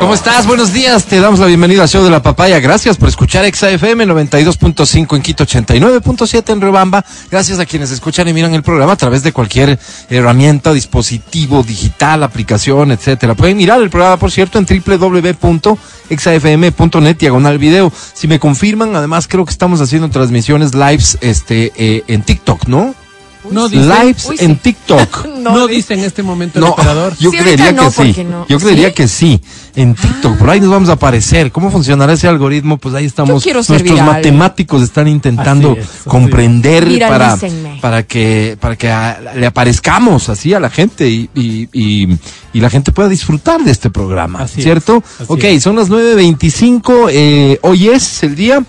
¿Cómo estás? Buenos días. Te damos la bienvenida al show de la papaya. Gracias por escuchar XAFM 92.5 en Quito, 89.7 en Rebamba. Gracias a quienes escuchan y miran el programa a través de cualquier herramienta, dispositivo digital, aplicación, etcétera. Pueden mirar el programa, por cierto, en www.exafm.net diagonal video. Si me confirman, además creo que estamos haciendo transmisiones lives este eh, en TikTok, ¿no? No dice, lives Uy, sí. en TikTok. no, dice en este momento el No, operador. yo Sí, creería que sí. Yo creería ¿Sí? que sí. En TikTok, por ahí nos vamos a aparecer. ¿Cómo funcionará ese algoritmo? Pues ahí estamos. Nuestros viral. matemáticos están intentando es, comprender para, para que, para que a- le aparezcamos así a la gente y, y, y- y la gente pueda disfrutar de este programa. Así ¿Cierto? ok, es. son las 9.25. Eh, hoy es el día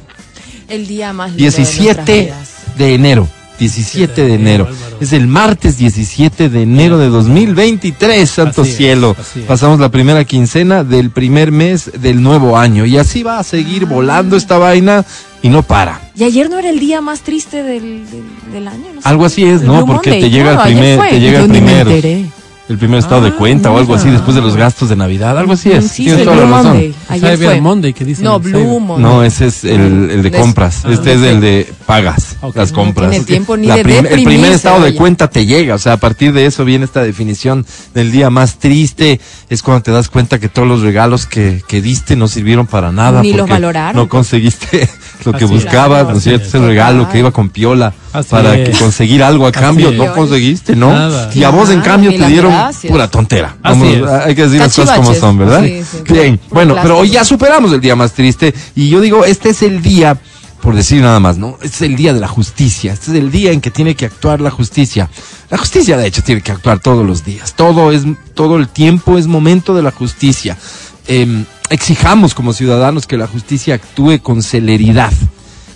El día más lindo de nuestras 17 vidas. de enero. 17 de enero. Es el martes 17 de enero de 2023, santo Así cielo. es. Pasamos la primera quincena del primer mes del nuevo año. Y así va a seguir volando esta vaina y no para. Y ayer no era el día más triste del, del, del año. No sé. Algo así es, ¿no? Porque Monday, te llega claro, el primer, te llega Yo el ni me primer, enteré. El primer estado de Ah, cuenta o algo así después de los gastos de Navidad. Algo así es. Sí, Tienes toda la razón. Monday. Ayer Cyber fue. Monday, que dicen No, el Blue. Monday. No, ese es el, el de compras. Ah, este es el de pagas, las No compras. tiene tiempo ni La de prim- El primer estado de cuenta te llega. O sea, a partir de eso viene esta definición del día más triste. Es cuando te das cuenta que todos los regalos que, que diste no sirvieron para nada. Ni los valoraron. No conseguiste lo que Así buscabas, ¿no es cierto? es. Ese regalo que iba con piola Así para es. conseguir algo a Así cambio. es. No conseguiste, ¿no? Nada. Y a vos, en cambio, te dieron gracias. pura tontera. Vamos, es. hay que decir las cosas como son, ¿verdad? Sí, sí. Bien, bueno, pero hoy ya superamos el día más triste y yo digo, este es el día, por decir nada más, ¿no? Este es el día de la justicia, este es el día en que tiene que actuar la justicia. La justicia, de hecho, tiene que actuar todos los días, todo es, todo el tiempo es momento de la justicia. Em, exijamos como ciudadanos que la justicia actúe con celeridad,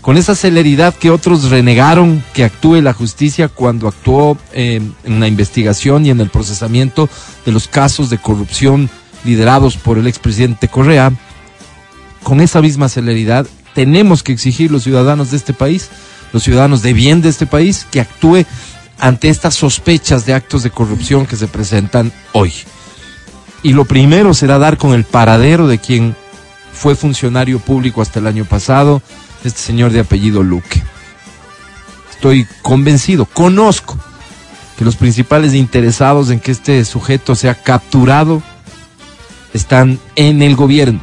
con esa celeridad que otros renegaron que actúe la justicia cuando actuó em, en la investigación y en el procesamiento de los casos de corrupción liderados por el expresidente Correa, con esa misma celeridad tenemos que exigir los ciudadanos de este país, los ciudadanos de bien de este país, que actúe ante estas sospechas de actos de corrupción que se presentan hoy. Y lo primero será dar con el paradero de quien fue funcionario público hasta el año pasado, este señor de apellido Luque. Estoy convencido, conozco que los principales interesados en que este sujeto sea capturado están en el gobierno.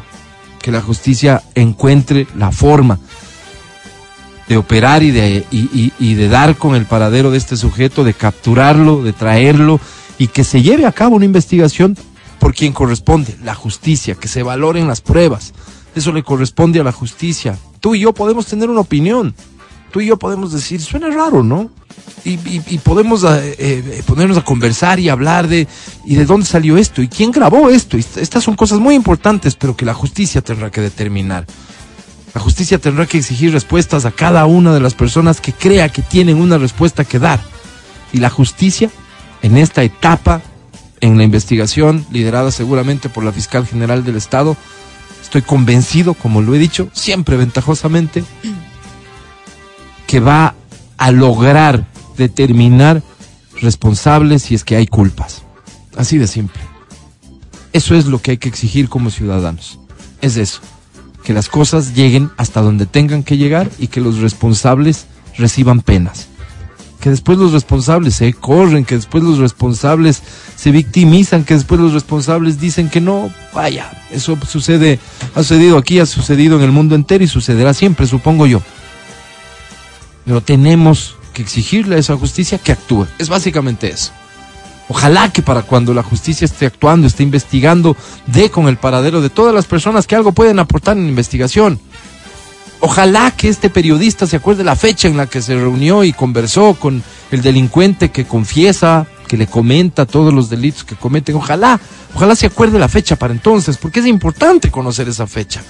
Que la justicia encuentre la forma de operar y de, y, y- y de dar con el paradero de este sujeto, de capturarlo, de traerlo y que se lleve a cabo una investigación por quien corresponde, la justicia, que se valoren las pruebas. Eso le corresponde a la justicia. Tú y yo podemos tener una opinión. Tú y yo podemos decir, suena raro, ¿no? Y, y- podemos eh, eh, ponernos a conversar y hablar de y de dónde salió esto y quién grabó esto. Estas son cosas muy importantes, pero que la justicia tendrá que determinar. La justicia tendrá que exigir respuestas a cada una de las personas que crea que tienen una respuesta que dar. Y la justicia, en esta etapa, en la investigación liderada seguramente por la fiscal general del Estado, estoy convencido, como lo he dicho, siempre ventajosamente, que va a lograr determinar responsables si es que hay culpas. Así de simple. Eso es lo que hay que exigir como ciudadanos. Es eso. Que las cosas lleguen hasta donde tengan que llegar y que los responsables reciban penas. Que después los responsables se corren, que después los responsables se victimizan, que después los responsables dicen que no, vaya, eso sucede, ha sucedido aquí, ha sucedido en el mundo entero y sucederá siempre, supongo yo. Pero tenemos que exigirle a esa justicia que actúe. Es básicamente eso. Ojalá que para cuando la justicia esté actuando, esté investigando, dé con el paradero de todas las personas que algo pueden aportar en investigación. Ojalá que este periodista se acuerde la fecha en la que se reunió y conversó con el delincuente que confiesa, que le comenta todos los delitos que cometen. Ojalá, ojalá se acuerde la fecha para entonces, porque es importante conocer esa fecha.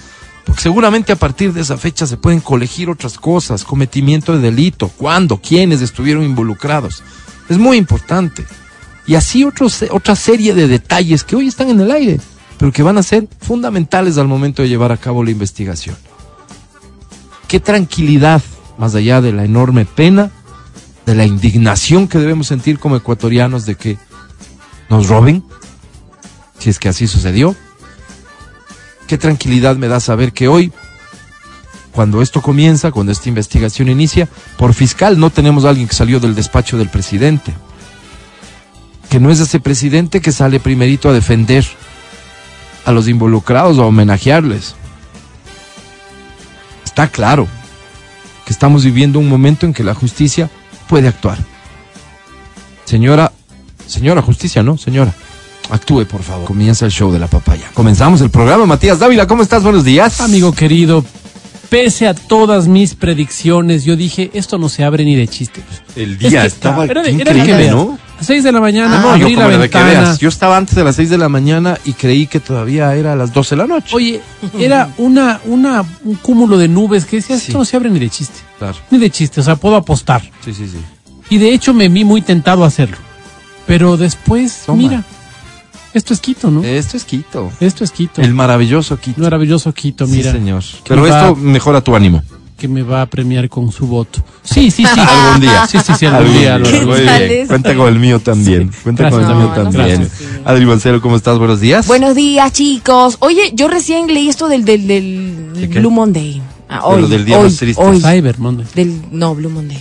Porque seguramente a partir de esa fecha se pueden colegir otras cosas, cometimiento de delito, cuándo, quiénes estuvieron involucrados. Es muy importante. Y así otra serie de detalles que hoy están en el aire, pero que van a ser fundamentales al momento de llevar a cabo la investigación. Qué tranquilidad, más allá de la enorme pena, de la indignación que debemos sentir como ecuatorianos de que nos roben, si es que así sucedió. Qué tranquilidad me da saber que hoy, cuando esto comienza, cuando esta investigación inicia, por fiscal no tenemos a alguien que salió del despacho del presidente. Que no es ese presidente que sale primerito a defender a los involucrados o a homenajearles. Está claro que estamos viviendo un momento en que la justicia puede actuar. Señora, señora justicia, ¿no? Señora, actúe por favor. Comienza el show de la papaya. Comenzamos el programa. Matías Dávila, ¿cómo estás? Buenos días. Amigo querido, pese a todas mis predicciones, yo dije, esto no se abre ni de chiste. El Es que- era de- era increíble. ¿no? A 6 de la mañana, Ah, yo, abrí la que ventana. veas, yo estaba antes de las 6 de la mañana y creí que todavía era a las 12 de la noche. Oye, era una, una, un cúmulo de nubes que decía, Sí. esto no se abre ni de chiste. Claro. Ni de chiste, o sea, puedo apostar. Sí, sí, sí. Y de hecho me vi muy tentado a hacerlo. Pero después, Toma. mira, esto es Quito, ¿no? Esto es Quito. Esto es Quito. El maravilloso Quito. maravilloso Quito, mira. Sí, señor. Pero va- esto mejora tu ánimo. Que me va a premiar con su voto. Sí, sí, sí. Algún día. Sí, sí, sí, algún día. Cuenta con el mío también. Cuenta con el Gracias. mío No, no también. así. Adri Mancero, ¿cómo estás? Buenos días. Buenos días, chicos. Oye, yo recién leí esto del, del. Blue Monday. Ah, hoy, lo del Día hoy, más triste. hoy. Cyber Monday. Del, no, Blue Monday.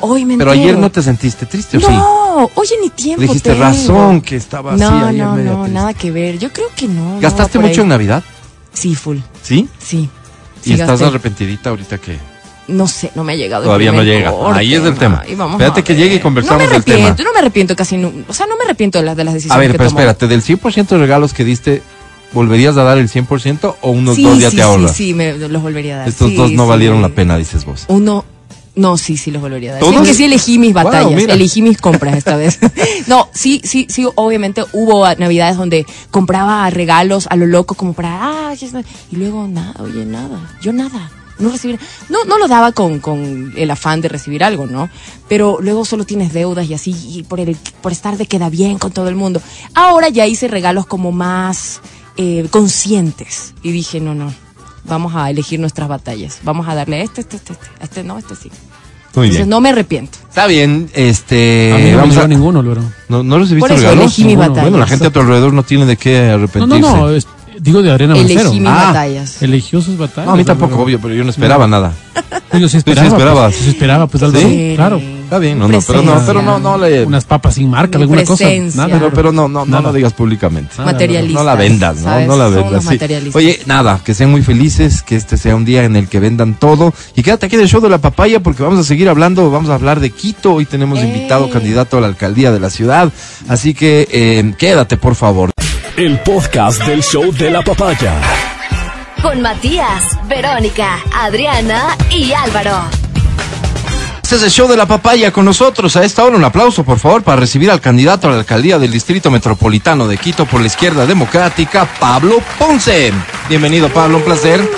Hoy me Pero entero. ayer no te sentiste triste, ¿o sí? No, oye, ni tiempo Le dijiste tengo. razón que estaba así No, ayer no, no, triste. nada que ver. Yo creo que no. no ¿Gastaste mucho ahí. en Navidad? Sí, full. ¿Sí? Sí. ¿Y Sí, estás gasté. arrepentidita ahorita que No sé, no me ha llegado. todavía no llega? corte, Ahí es el tema. ay, vamos Espérate a que llegue y conversamos no me del tema. No me arrepiento casi, nu- o sea, no me arrepiento de las, de las A decisiones ver, que pero espérate, del 100% de regalos que diste, ¿volverías a dar el 100% o unos sí, dos ya sí, te ahorras? Sí, sí, me los volvería a dar. Estos dos no valieron la pena, dices vos. Uno, no, sí, sí los volvería a dar. ¿Todos? Sí, que sí elegí mis batallas, elegí mis compras esta vez. no, sí, sí, sí, obviamente hubo navidades donde compraba regalos a lo loco como para, ah, y luego nada, oye, nada, yo nada. No recibir, no, no lo daba con, con el afán de recibir algo, ¿no? Pero luego solo tienes deudas y así, y por el, por estar de queda bien con todo el mundo. Ahora ya hice regalos como más eh, conscientes. Y dije, no, no, vamos a elegir nuestras batallas. Vamos a darle este, este, este, este, este no, este sí. Muy Entonces bien. no me arrepiento. Está bien, este... A mí no me vamos llegó a- ninguno, Loro. ¿No, no recibiste Por eso regalos? elegí mis Ninguno. batallas. Bueno, la gente a tu alrededor no tiene de qué No, arrepentirse. no, no, es- digo de Arena Mancero. Elegí mis Ah. batallas. Eligió sus batallas. No, a mí tampoco, obvio, pero yo no esperaba nada. Yo sí esperaba. esperabas. Pues, sí esperaba, pues, Álvaro. ¿Sí? Claro. Está bien, no, no, pero no, pero no, no le... Unas papas sin marca, Mi alguna cosa. presencia. Nada, Pero, pero no, no, no Nada. lo digas públicamente. Nada, Materialistas. No la vendas, ¿no? ¿sabes? No la Son vendas. unos sí. materialistas. Oye, nada, que sean muy felices, que este sea un día en el que vendan todo. Y quédate aquí del show de la papaya porque vamos a seguir hablando, vamos a hablar de Quito. Hoy tenemos ¡Ey! invitado candidato a la alcaldía de la ciudad. Así que eh, quédate, por favor. El podcast del show de la papaya. Con Matías, Verónica, Adriana y Álvaro. Este es el show de la papaya con nosotros. A esta hora un aplauso, por favor, para recibir al candidato a la alcaldía del Distrito Metropolitano de Quito por la izquierda democrática, Pablo Ponce. Bienvenido, Pablo, un placer.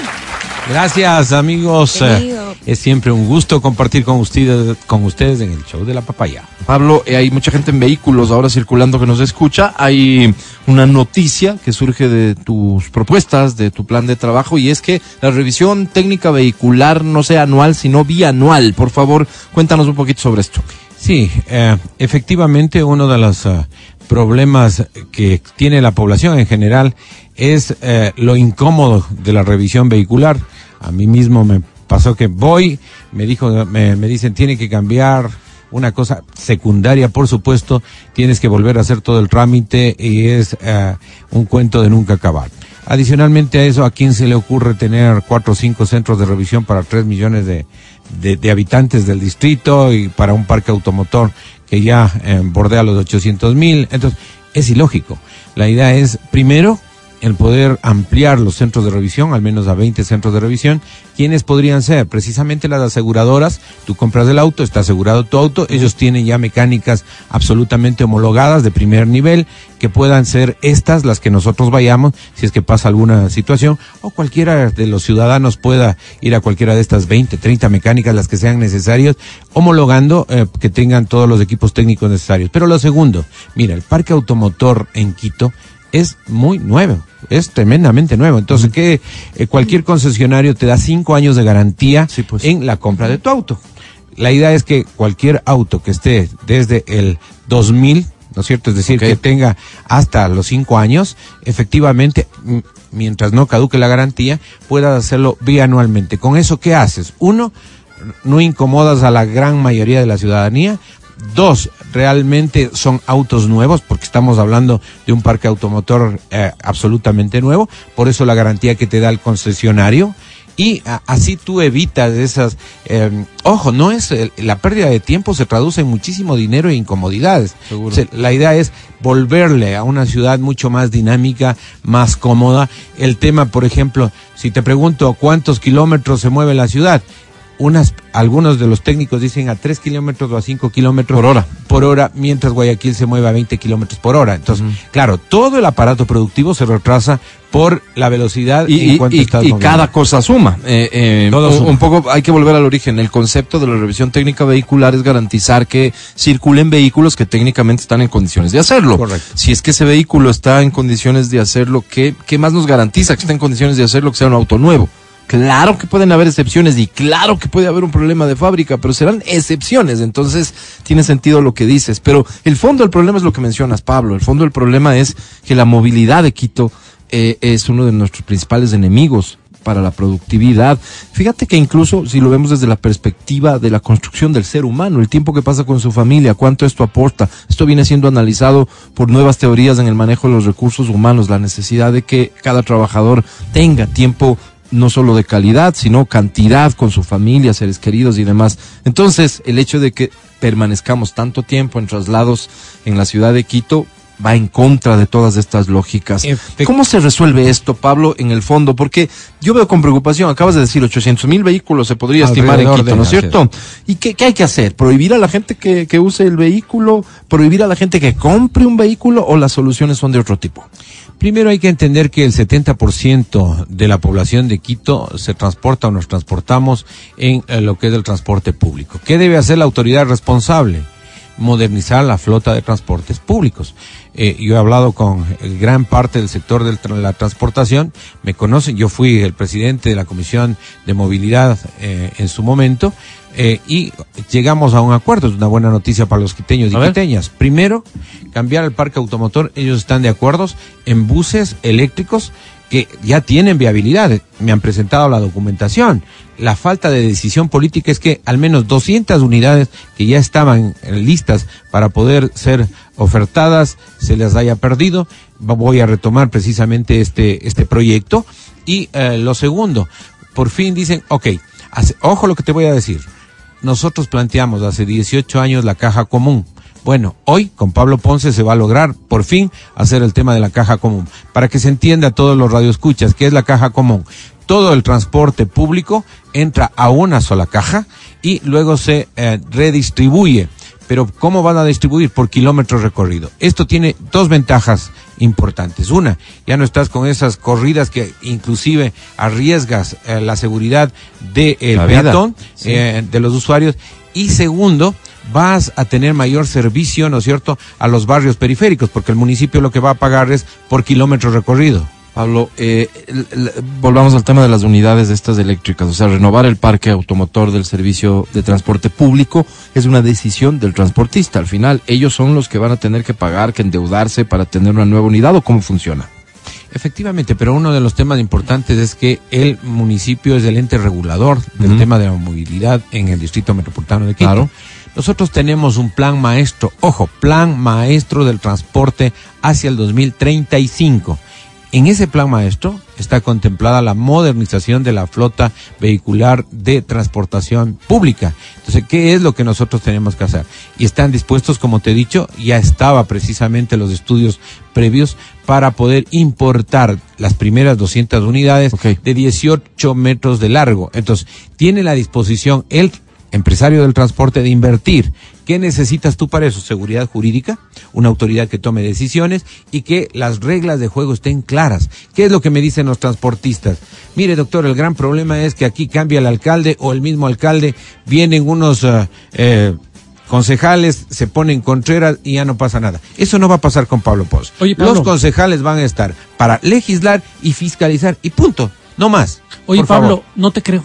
Gracias amigos, Bienvenido. Eh, es siempre un gusto compartir con ustedes, con ustedes en el show de la papaya. Pablo, eh, hay mucha gente en vehículos ahora circulando que nos escucha. Hay una noticia que surge de tus propuestas, de tu plan de trabajo, y es que la revisión técnica vehicular no sea anual, sino bianual. Por favor, cuéntanos un poquito sobre esto. Sí, eh, efectivamente uno de los eh, problemas que tiene la población en general es eh, lo incómodo de la revisión vehicular. A mí mismo me pasó que voy, me dijo, me, dicen tiene que cambiar una cosa secundaria, por supuesto, tienes que volver a hacer todo el trámite y es eh, un cuento de nunca acabar. Adicionalmente a eso, ¿a quién se le ocurre tener cuatro o cinco centros de revisión para tres millones de, de, habitantes del distrito y para un parque automotor que ya eh, bordea los 800 mil? Entonces, es ilógico. La idea es, primero, el poder ampliar los centros de revisión, al menos a 20 centros de revisión. ¿Quiénes podrían ser? Precisamente las aseguradoras. Tú compras el auto, está asegurado tu auto. Ellos tienen ya mecánicas absolutamente homologadas de primer nivel, que puedan ser estas las que nosotros vayamos, si es que pasa alguna situación, o cualquiera de los ciudadanos pueda ir a cualquiera de estas 20, 30 mecánicas, las que sean necesarias, homologando eh, que tengan todos los equipos técnicos necesarios. Pero lo segundo, mira, el parque automotor en Quito es muy nuevo, es tremendamente nuevo. Entonces, que eh, cualquier concesionario te da cinco años de garantía Sí, pues. en la compra de tu auto. La idea es que cualquier auto que esté desde el 2000, ¿no es cierto? Es decir, que tenga hasta los cinco años, efectivamente, mientras no caduque la garantía, puedas hacerlo bianualmente. ¿Con eso qué haces? Uno, no incomodas a la gran mayoría de la ciudadanía. Dos, realmente son autos nuevos, porque estamos hablando de un parque automotor eh, absolutamente nuevo, por eso la garantía que te da el concesionario. Y a- así tú evitas esas... eh, ojo, no es la pérdida de tiempo se traduce en muchísimo dinero e incomodidades. Seguro. La idea es volverle a una ciudad mucho más dinámica, más cómoda. El tema, por ejemplo, si te pregunto cuántos kilómetros se mueve la ciudad, unas, algunos de los técnicos dicen a 3 kilómetros o a 5 kilómetros Por hora. por hora, mientras Guayaquil se mueve a 20 kilómetros por hora. Entonces, claro, todo el aparato productivo se retrasa por la velocidad Y, en y- cuanto y- estás y cada cosa suma. Eh, eh, Todo un, suma. un poco hay que volver al origen. El concepto de la revisión técnica vehicular es garantizar que circulen vehículos que técnicamente están en condiciones de hacerlo. Correcto. Si es que ese vehículo está en condiciones de hacerlo, ¿qué, ¿qué más nos garantiza que está en condiciones de hacerlo que sea un auto nuevo? Claro que pueden haber excepciones y claro que puede haber un problema de fábrica, pero serán excepciones, entonces tiene sentido lo que dices. Pero el fondo del problema es lo que mencionas, Pablo. El fondo del problema es que la movilidad de Quito eh, es uno de nuestros principales enemigos para la productividad. Fíjate que incluso si lo vemos desde la perspectiva de la construcción del ser humano, el tiempo que pasa con su familia, cuánto esto aporta, esto viene siendo analizado por nuevas teorías en el manejo de los recursos humanos, la necesidad de que cada trabajador tenga tiempo no solo de calidad, sino cantidad con su familia, seres queridos y demás. Entonces, el hecho de que permanezcamos tanto tiempo en traslados en la ciudad de Quito va en contra de todas estas lógicas. ¿Cómo se resuelve esto, Pablo, en el fondo? Porque yo veo con preocupación, acabas de decir 800 mil vehículos se podría estimar en Quito, ¿no es cierto? ¿Y qué, qué hay que hacer? ¿Prohibir a la gente que, que use el vehículo? ¿Prohibir a la gente que compre un vehículo? ¿O las soluciones son de otro tipo? Primero hay que entender que el 70% de la población de Quito se transporta o nos transportamos en eh, lo que es el transporte público. ¿Qué debe hacer la autoridad responsable? Modernizar la flota de transportes públicos. Eh, yo he hablado con eh, gran parte del sector de la transportación, me conocen, yo fui el presidente de la Comisión de Movilidad en su momento, eh, y llegamos a un acuerdo, es una buena noticia para los quiteños y quiteñas. Primero, cambiar el parque automotor, ellos están de acuerdo en buses eléctricos que ya tienen viabilidad, me han presentado la documentación. La falta de decisión política es que al menos 200 unidades que ya estaban listas para poder ser ofertadas se las haya perdido. Voy a retomar precisamente este, este proyecto. Y eh, lo segundo, por fin dicen, ok, hace- ojo lo que te voy a decir. Nosotros planteamos hace 18 años la caja común. Bueno, hoy con Pablo Ponce se va a lograr por fin hacer el tema de la caja común. Para que se entienda a todos los radioescuchas, ¿qué es la caja común? Todo el transporte público entra a una sola caja y luego se eh, redistribuye. Pero ¿cómo van a distribuir? Por kilómetros recorrido. Esto tiene dos ventajas importantes. Una, ya no estás con esas corridas que inclusive arriesgas eh, la seguridad del vida, peatón, sí. eh, de los usuarios. Y segundo, vas a tener mayor servicio, ¿no es cierto?, a los barrios periféricos, porque el municipio lo que va a pagar es por kilómetro recorrido. Pablo, eh, el- el- volvamos al tema de las unidades estas eléctricas, o sea, renovar el parque automotor del servicio de transporte público es una decisión del transportista. Al final, ellos son los que van a tener que pagar, que endeudarse para tener una nueva unidad o cómo funciona. Efectivamente, pero uno de los temas importantes es que el municipio es el ente regulador del tema de la movilidad en el distrito metropolitano de Quito. Claro. Nosotros tenemos un plan maestro, ojo, plan maestro del transporte hacia el 2035. En ese plan maestro está contemplada la modernización de la flota vehicular de transportación pública. Entonces, ¿qué es lo que nosotros tenemos que hacer? Y están dispuestos, como te he dicho, ya estaba precisamente los estudios previos para poder importar las primeras 200 unidades de 18 metros de largo. Entonces, tiene la disposición el empresario del transporte de invertir. ¿Qué necesitas tú para eso? Seguridad jurídica, una autoridad que tome decisiones y que las reglas de juego estén claras. ¿Qué es lo que me dicen los transportistas? Mire, doctor, el gran problema es que aquí cambia el alcalde o el mismo alcalde, vienen unos... eh, concejales se ponen contreras y ya no pasa nada. Eso no va a pasar con Pablo Poz. Oye, Pablo. Los concejales van a estar para legislar y fiscalizar y punto, no más. Oye, Pablo, favor. no te creo.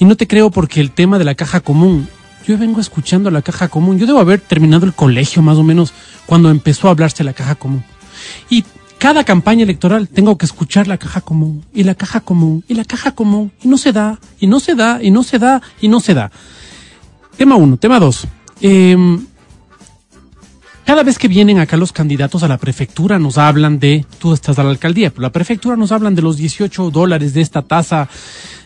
Y no te creo porque el tema de la caja común, yo vengo escuchando la caja común. Yo debo haber terminado el colegio más o menos cuando empezó a hablarse la caja común. Y cada campaña electoral tengo que escuchar la caja común, y la caja común, y la caja común, y no se da, y no se da, y no se da, y no se da. Tema uno. Tema dos. Em, cada vez que vienen acá los candidatos a la prefectura nos hablan de, tú estás a la alcaldía, pero la prefectura nos hablan de los 18 dólares de esta tasa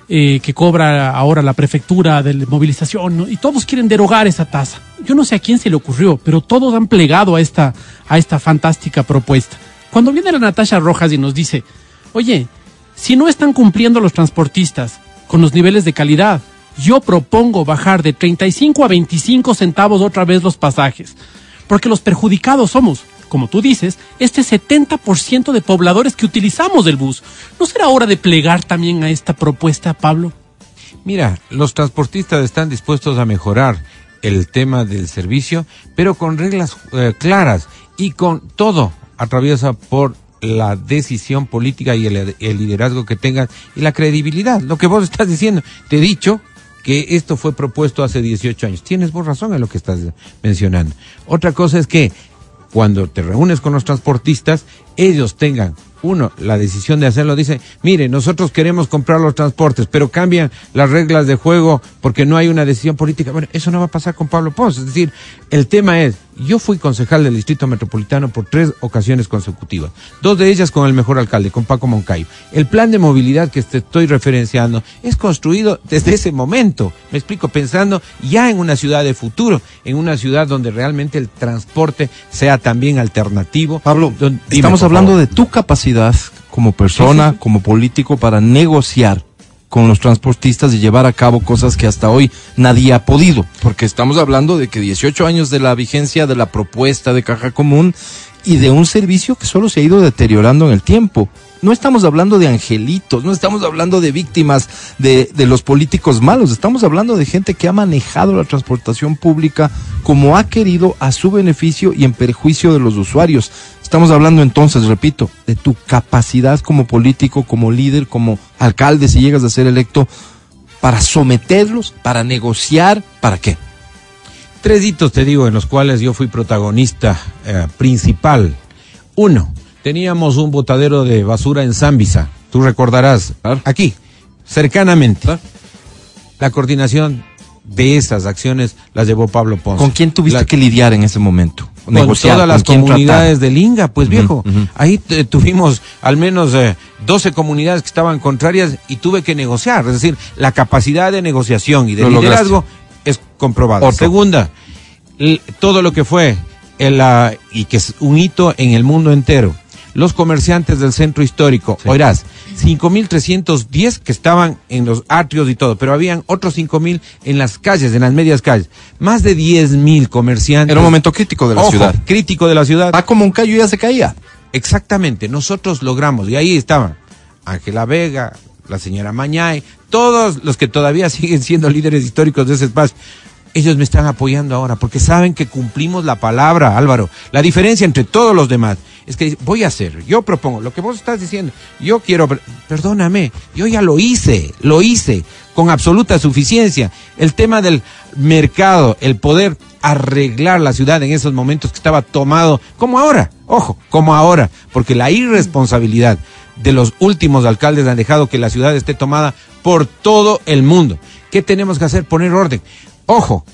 eh, que cobra ahora la prefectura de movilización, y todos quieren derogar esa tasa. Yo no sé a quién se le ocurrió, pero todos han plegado a esta, a esta fantástica propuesta. Cuando viene la Natasha Rojas y nos dice, oye, si no están cumpliendo los transportistas con los niveles de calidad, yo propongo bajar de 35 a 25 centavos otra vez los pasajes. Porque los perjudicados somos, como tú dices, este 70% de pobladores que utilizamos el bus. ¿No será hora de plegar también a esta propuesta, Pablo? Mira, los transportistas están dispuestos a mejorar el tema del servicio, pero con reglas eh, claras y con todo atraviesa por la decisión política y el, el liderazgo que tengan y la credibilidad. Lo que vos estás diciendo, te he dicho que esto fue propuesto hace 18 años. Tienes vos razón en lo que estás mencionando. Otra cosa es que cuando te reúnes con los transportistas, ellos tengan, uno, la decisión de hacerlo, dice, mire, nosotros queremos comprar los transportes, pero cambian las reglas de juego porque no hay una decisión política. Bueno, eso no va a pasar con Pablo Pons. Es decir, el tema es, yo fui concejal del Distrito Metropolitano por tres ocasiones consecutivas, dos de ellas con el mejor alcalde, con Paco Moncayo. El plan de movilidad que te estoy referenciando es construido desde ese momento, me explico, pensando ya en una ciudad de futuro, en una ciudad donde realmente el transporte sea también alternativo. Pablo, dime, estamos hablando favor. de tu capacidad como persona, Sí, sí, sí. como político, para negociar con los transportistas y llevar a cabo cosas que hasta hoy nadie ha podido. Porque estamos hablando de que 18 años de la vigencia de la propuesta de caja común y de un servicio que solo se ha ido deteriorando en el tiempo. No estamos hablando de angelitos, no estamos hablando de víctimas de, los políticos malos, estamos hablando de gente que ha manejado la transportación pública como ha querido a su beneficio y en perjuicio de los usuarios. Estamos hablando entonces, repito, de tu capacidad como político, como líder, como alcalde, si llegas a ser electo, para someterlos, para negociar, ¿para qué? Tres hitos, te digo, en los cuales yo fui protagonista eh, principal. Uno, teníamos un botadero de basura en Zambisa. Tú recordarás, Claro. aquí, cercanamente. La coordinación de esas acciones las llevó Pablo Ponce. ¿Con quién tuviste La- que lidiar en ese momento? con Negociar, todas las ¿con quién comunidades del Inga, pues viejo. Ahí eh, tuvimos al menos eh, 12 comunidades que estaban contrarias y tuve que negociar. Es decir, la capacidad de negociación y de Lo lograste. liderazgo es comprobada. Segunda, todo lo que fue el, ah, y que es un hito en el mundo entero. Los comerciantes del centro histórico, Sí. oirás, 5.310 que estaban en los atrios y todo, pero habían otros 5.000 en las calles, en las medias calles. Más de 10.000 comerciantes. Era un momento crítico de la Ojo, ciudad. crítico de la ciudad. Paco Moncayo ya se caía. Exactamente, nosotros logramos, y ahí estaban Ángela Vega, la señora Mañay, todos los que todavía siguen siendo líderes históricos de ese espacio. Ellos me están apoyando ahora porque saben que cumplimos la palabra, Álvaro. La diferencia entre todos los demás es que voy a hacer, yo propongo, lo que vos estás diciendo, yo quiero, per- perdóname, yo ya lo hice, lo hice con absoluta suficiencia. El tema del mercado, el poder arreglar la ciudad en esos momentos que estaba tomado, como ahora, ojo, como ahora, porque la irresponsabilidad de los últimos alcaldes han dejado que la ciudad esté tomada por todo el mundo. ¿Qué tenemos que hacer? Poner orden. Ojo,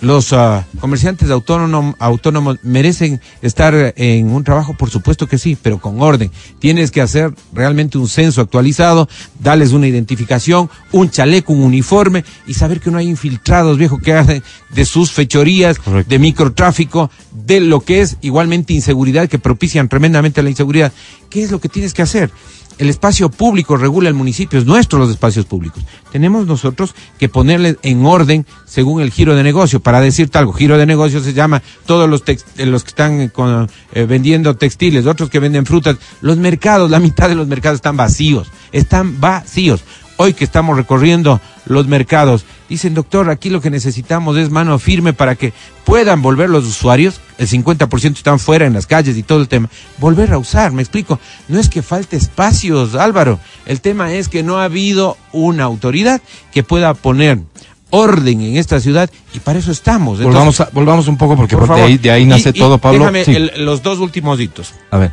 los ah, comerciantes autónomos, autónomos merecen estar en un trabajo, por supuesto que sí, pero con orden. Tienes que hacer realmente un censo actualizado, darles una identificación, un chaleco, un uniforme y saber que no hay infiltrados, viejo, que hacen de sus fechorías, Correcto. de microtráfico, de lo que es igualmente inseguridad, que propician tremendamente la inseguridad. ¿Qué es lo que tienes que hacer? El espacio público regula el municipio, es nuestro los espacios públicos. Tenemos nosotros que ponerle en orden según el giro de negocio. Para decirte algo, giro de negocio se llama todos los, eh, los que están eh, vendiendo textiles, otros que venden frutas. Los mercados, la mitad de los mercados están vacíos, están vacíos. Hoy que estamos recorriendo los mercados Dicen, doctor, aquí lo que necesitamos es mano firme para que puedan volver los usuarios, el 50% están fuera en las calles y todo el tema, volver a usar, me explico. No es que falte espacios, Álvaro, el tema es que no ha habido una autoridad que pueda poner orden en esta ciudad y para eso estamos. Entonces, volvamos, a- volvamos un poco porque por de ahí, de ahí nace y todo, Pablo. Déjame Sí. el- los dos últimos hitos. A ver.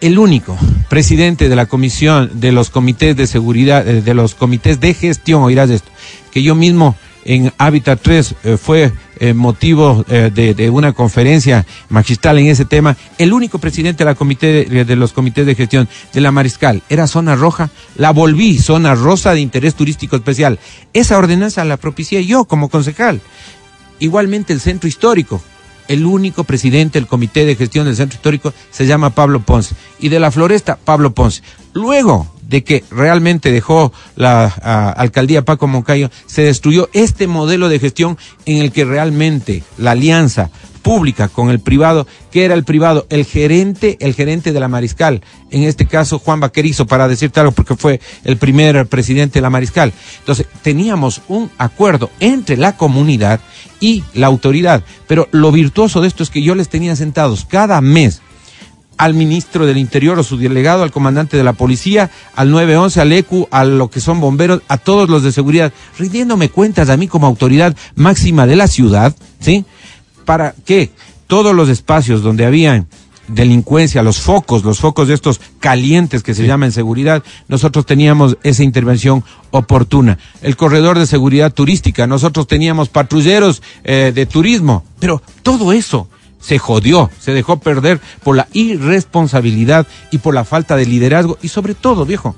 El único presidente de la comisión de los comités de seguridad, eh, de los comités de gestión, oirás esto, que yo mismo en Hábitat 3 eh, fue eh, motivo de, de una conferencia magistral en ese tema, el único presidente de la comité de, de los comités de gestión de la Mariscal era zona roja, la volví zona rosa de interés turístico especial. Esa ordenanza la propicié yo como concejal. Igualmente el centro histórico. El único presidente del comité de gestión del centro histórico se llama Pablo Ponce. Y de la floresta, Pablo Ponce. Luego de que realmente dejó la alcaldía Paco Moncayo, se destruyó este modelo de gestión en el que realmente la alianza pública con el privado, que era el privado, el gerente, el gerente de la Mariscal, en este caso Juan Vaquerizo, para decirte algo, porque fue el primer presidente de la Mariscal. Entonces, teníamos un acuerdo entre la comunidad y la autoridad, pero lo virtuoso de esto es que yo les tenía sentados cada mes al ministro del Interior o su delegado, al comandante de la policía, al 911, al ECU, a lo que son bomberos, a todos los de seguridad, rindiéndome cuentas a mí como autoridad máxima de la ciudad, ¿sí? Para que todos los espacios donde había delincuencia, los focos, los focos de estos calientes que se llaman seguridad, nosotros teníamos esa intervención oportuna. El corredor de seguridad turística, nosotros teníamos patrulleros eh, de turismo, pero todo eso se jodió, se dejó perder por la irresponsabilidad y por la falta de liderazgo y sobre todo, viejo,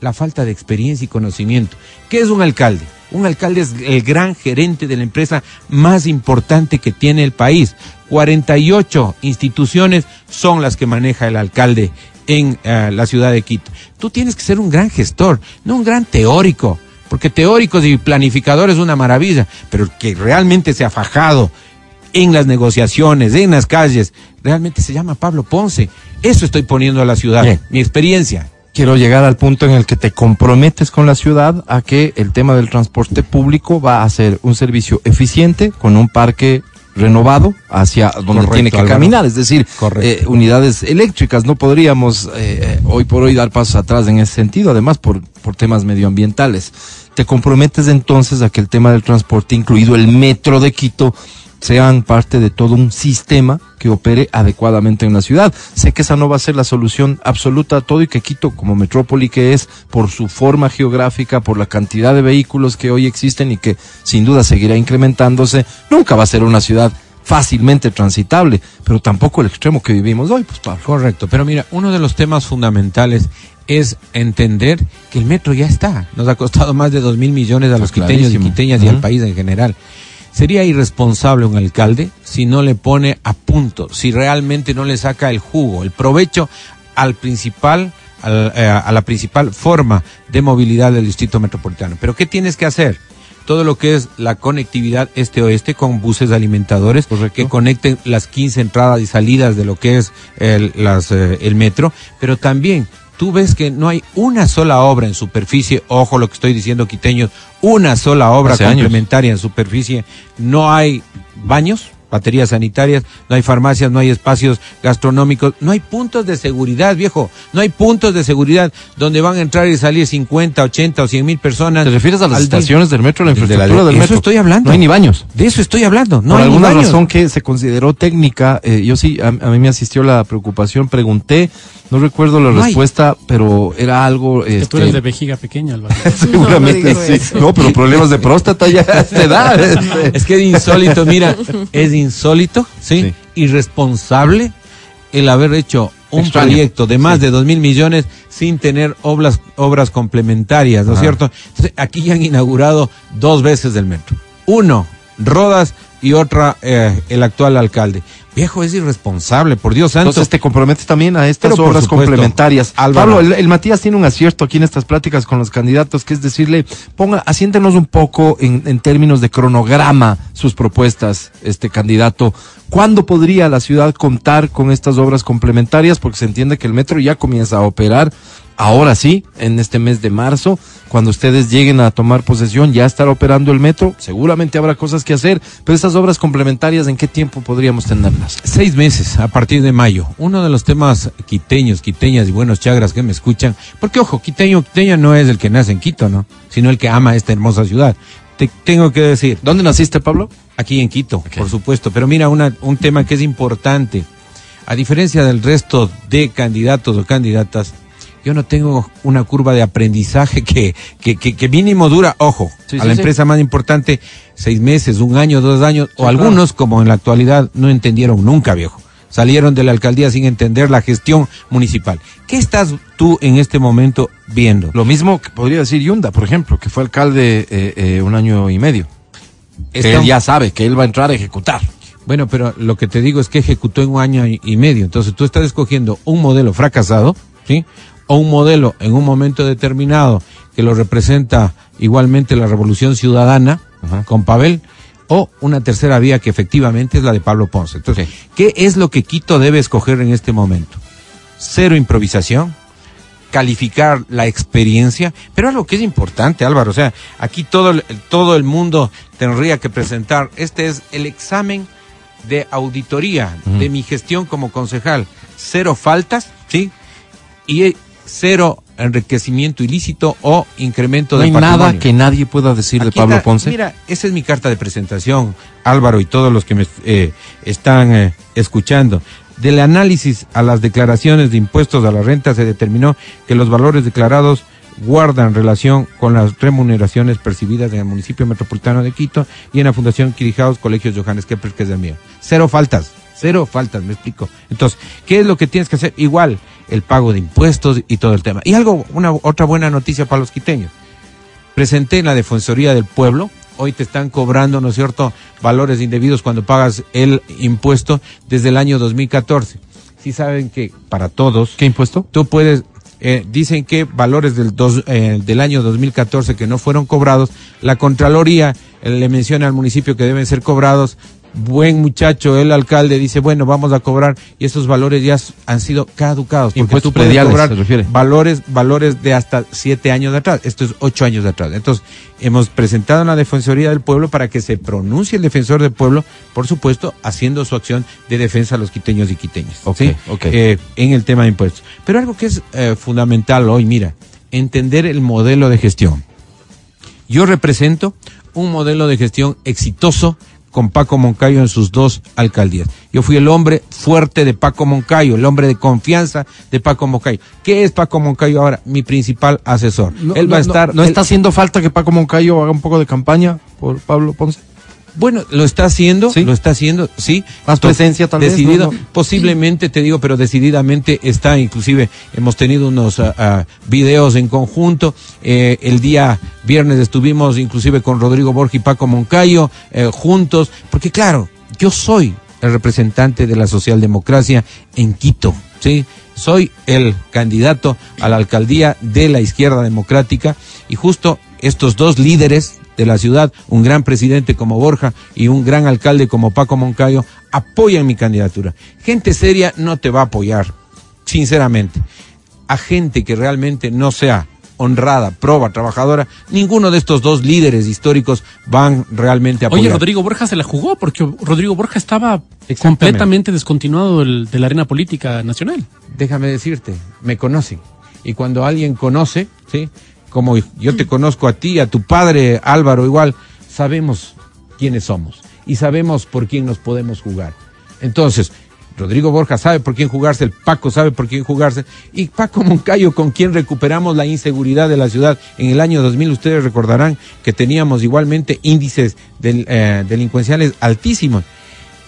la falta de experiencia y conocimiento. ¿Qué es un alcalde? Un alcalde es el gran gerente de la empresa más importante que tiene el país. 48 instituciones son las que maneja el alcalde en eh, la ciudad de Quito. Tú tienes que ser un gran gestor, no un gran teórico, porque teóricos y planificadores es una maravilla, pero el que realmente se ha fajado en las negociaciones, en las calles, realmente se llama Pablo Ponce. Eso estoy poniendo a la ciudad, Bien. mi experiencia. Quiero llegar al punto en el que te comprometes con la ciudad a que el tema del transporte público va a ser un servicio eficiente con un parque renovado hacia donde Correcto, tiene que Álvaro. caminar, es decir, eh, unidades eléctricas. No podríamos eh, hoy por hoy dar pasos atrás en ese sentido, además por, por temas medioambientales. Te comprometes entonces a que el tema del transporte, incluido el metro de Quito, sean parte de todo un sistema que opere adecuadamente en la ciudad. Sé que esa no va a ser la solución absoluta a todo y que Quito, como metrópoli que es, por su forma geográfica, por la cantidad de vehículos que hoy existen y que sin duda seguirá incrementándose, nunca va a ser una ciudad fácilmente transitable, pero tampoco el extremo que vivimos hoy, pues Pablo. Correcto, pero mira, uno de los temas fundamentales es entender que el metro ya está. Nos ha costado más de dos mil millones a los quiteños y quiteñas y al país en general. Sería irresponsable un alcalde si no le pone a punto, si realmente no le saca el jugo, el provecho al principal, al, eh, a la principal forma de movilidad del distrito metropolitano. Pero ¿qué tienes que hacer? Todo lo que es la conectividad este-oeste con buses alimentadores que conecten las 15 entradas y salidas de lo que es el, las, eh, el metro, pero también tú ves que no hay una sola obra en superficie, ojo lo que estoy diciendo quiteños, una sola obra Hace años. complementaria en superficie, no hay baños, baterías sanitarias, no hay farmacias, no hay espacios gastronómicos, no hay puntos de seguridad, viejo, no hay puntos de seguridad donde van a entrar y salir 50, 80 o 100 mil personas. ¿Te refieres a las día. estaciones del metro, la De la- infraestructura del eso metro? estoy hablando. No hay ni baños. De eso estoy hablando, no Por hay ni alguna baños. razón que se consideró técnica, eh, yo sí, a, a mí me asistió la preocupación, pregunté, no recuerdo la No hay. respuesta, pero era algo... Que tú este, eres de vejiga pequeña, Álvaro. seguramente No, sí. eso. No, pero problemas de próstata ya a esta edad. este. Es que es insólito, mira, es insólito, ¿sí? Sí. Irresponsable el haber hecho un Extraño. proyecto de más Sí. de dos mil millones sin tener obras, obras complementarias, ¿no es cierto? Entonces, aquí ya han inaugurado dos veces el metro. Uno, Rodas y otra, eh, el actual alcalde. Viejo, es irresponsable, por Dios santo. Entonces te comprometes también a estas Pero obras complementarias. Álvaro. Pablo, el, el Matías tiene un acierto aquí en estas pláticas con los candidatos, que es decirle, ponga, asiéntenos un poco en, en términos de cronograma sus propuestas, este candidato. ¿Cuándo podría la ciudad contar con estas obras complementarias? Porque se entiende que el metro ya comienza a operar ahora sí, en este mes de marzo, cuando ustedes lleguen a tomar posesión, ya estará operando el metro. Seguramente habrá cosas que hacer, pero estas obras complementarias, ¿en qué tiempo podríamos tenerlas? Seis meses a partir de mayo. Uno de los temas quiteños, quiteñas y buenos chagras que me escuchan, porque ojo, quiteño, quiteña no es el que nace en Quito, ¿no? Sino el que ama esta hermosa ciudad. Te tengo que decir, ¿Dónde naciste, Pablo? Aquí en Quito, por supuesto. Pero mira, una, un tema que es importante. A diferencia del resto de candidatos o candidatas, yo no tengo una curva de aprendizaje que, que, que, que mínimo dura, ojo, Sí, a sí, la sí. empresa más importante, seis meses, un año, dos años, o algunos, como en la actualidad, no entendieron nunca, viejo. Salieron de la alcaldía sin entender la gestión municipal. ¿Qué estás tú en este momento viendo? Lo mismo que podría decir Yunda, por ejemplo, que fue alcalde eh, eh, un año y medio. Está- él ya sabe que él va a entrar a ejecutar. Bueno, pero lo que te digo es que ejecutó en un año y medio. Entonces tú estás escogiendo un modelo fracasado, ¿sí? O un modelo en un momento determinado que lo representa igualmente la revolución ciudadana Ajá. con Pavel, o una tercera vía que efectivamente es la de Pablo Ponce. Entonces, Sí. ¿qué es lo que Quito debe escoger en este momento? Cero improvisación, calificar la experiencia, pero algo que es importante, Álvaro, o sea, aquí todo el, todo el mundo tendría que presentar, este es el examen de auditoría de mi gestión como concejal, cero faltas, ¿sí? Y cero enriquecimiento ilícito o incremento No de hay nada que nadie pueda decir de Pablo está, Ponce. Mira, esa es mi carta de presentación, Álvaro, y todos los que me eh, están eh, escuchando. Del análisis a las declaraciones de impuestos a la renta se determinó que los valores declarados guardan relación con las remuneraciones percibidas en el municipio metropolitano de Quito y en la Fundación Quirijaos Colegios Johannes Kepler, que es el mío. Cero faltas, cero faltas, me explico. Entonces, ¿qué es lo que tienes que hacer? Igual, el pago de impuestos y todo el tema. Y algo, una otra buena noticia para los quiteños presenté en la Defensoría del Pueblo. Hoy te están cobrando, ¿no es cierto?, valores indebidos cuando pagas el impuesto desde el año 2014. Sí saben que para todos, ¿Qué impuesto? tú puedes, eh, dicen que valores del, dos, eh, del año 2014 que no fueron cobrados, la Contraloría eh, le menciona al municipio que deben ser cobrados. Buen muchacho, el alcalde dice, bueno, vamos a cobrar y esos valores ya han sido caducados. Porque Impuestos tú puedes prediales, cobrar se refiere. valores, valores de hasta siete años de atrás. Esto es ocho años de atrás. Entonces, hemos presentado en la Defensoría del Pueblo para que se pronuncie el defensor del pueblo, por supuesto, haciendo su acción de defensa a los quiteños y quiteñas. ¿sí? ok. Eh, en el tema de impuestos. Pero algo que es eh, fundamental hoy, mira, entender el modelo de gestión. Yo represento un modelo de gestión exitoso con Paco Moncayo en sus dos alcaldías. Yo fui el hombre fuerte de Paco Moncayo, el hombre de confianza de Paco Moncayo. ¿Qué es Paco Moncayo ahora? Mi principal asesor. No, él va a no, estar... ¿No, él- está haciendo falta que Paco Moncayo haga un poco de campaña por Pablo Ponce? Bueno, lo está haciendo, ¿Sí? lo está haciendo, sí. Más presencia, tal vez, Decidido, ¿no? No. posiblemente, te digo, pero decididamente está, inclusive, hemos tenido unos ah, videos en conjunto. Eh, el día viernes estuvimos, inclusive, con Rodrigo Borja y Paco Moncayo, eh, juntos, porque claro, yo soy el representante de la socialdemocracia en Quito, ¿sí? Soy el candidato a la alcaldía de la izquierda democrática y justo estos dos líderes de la ciudad, un gran presidente como Borja y un gran alcalde como Paco Moncayo, apoyan mi candidatura. Gente seria no te va a apoyar, sinceramente. A gente que realmente no sea honrada, proba, trabajadora, ninguno de estos dos líderes históricos van realmente a apoyar. Oye, Rodrigo Borja se la jugó porque Rodrigo Borja estaba completamente descontinuado del- de la arena política nacional. déjame decirte, me conocen. Y cuando alguien conoce, ¿sí? Como yo te conozco a ti, a tu padre, Álvaro, igual, sabemos quiénes somos y sabemos por quién nos podemos jugar. Entonces, Rodrigo Borja sabe por quién jugarse, el Paco sabe por quién jugarse, y Paco Moncayo con quien recuperamos la inseguridad de la ciudad en el año 2000, ustedes recordarán que teníamos igualmente índices del- eh, delincuenciales altísimos.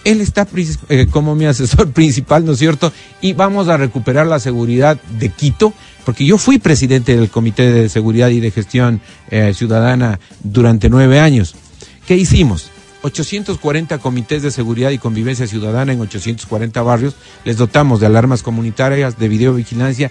Él está eh, como mi asesor principal, ¿no es cierto? Y vamos a recuperar la seguridad de Quito, porque yo fui presidente del Comité de Seguridad y de Gestión eh, Ciudadana durante nueve años. ¿Qué hicimos? 840 comités de seguridad y convivencia ciudadana en 840 barrios. Les dotamos de alarmas comunitarias, de videovigilancia,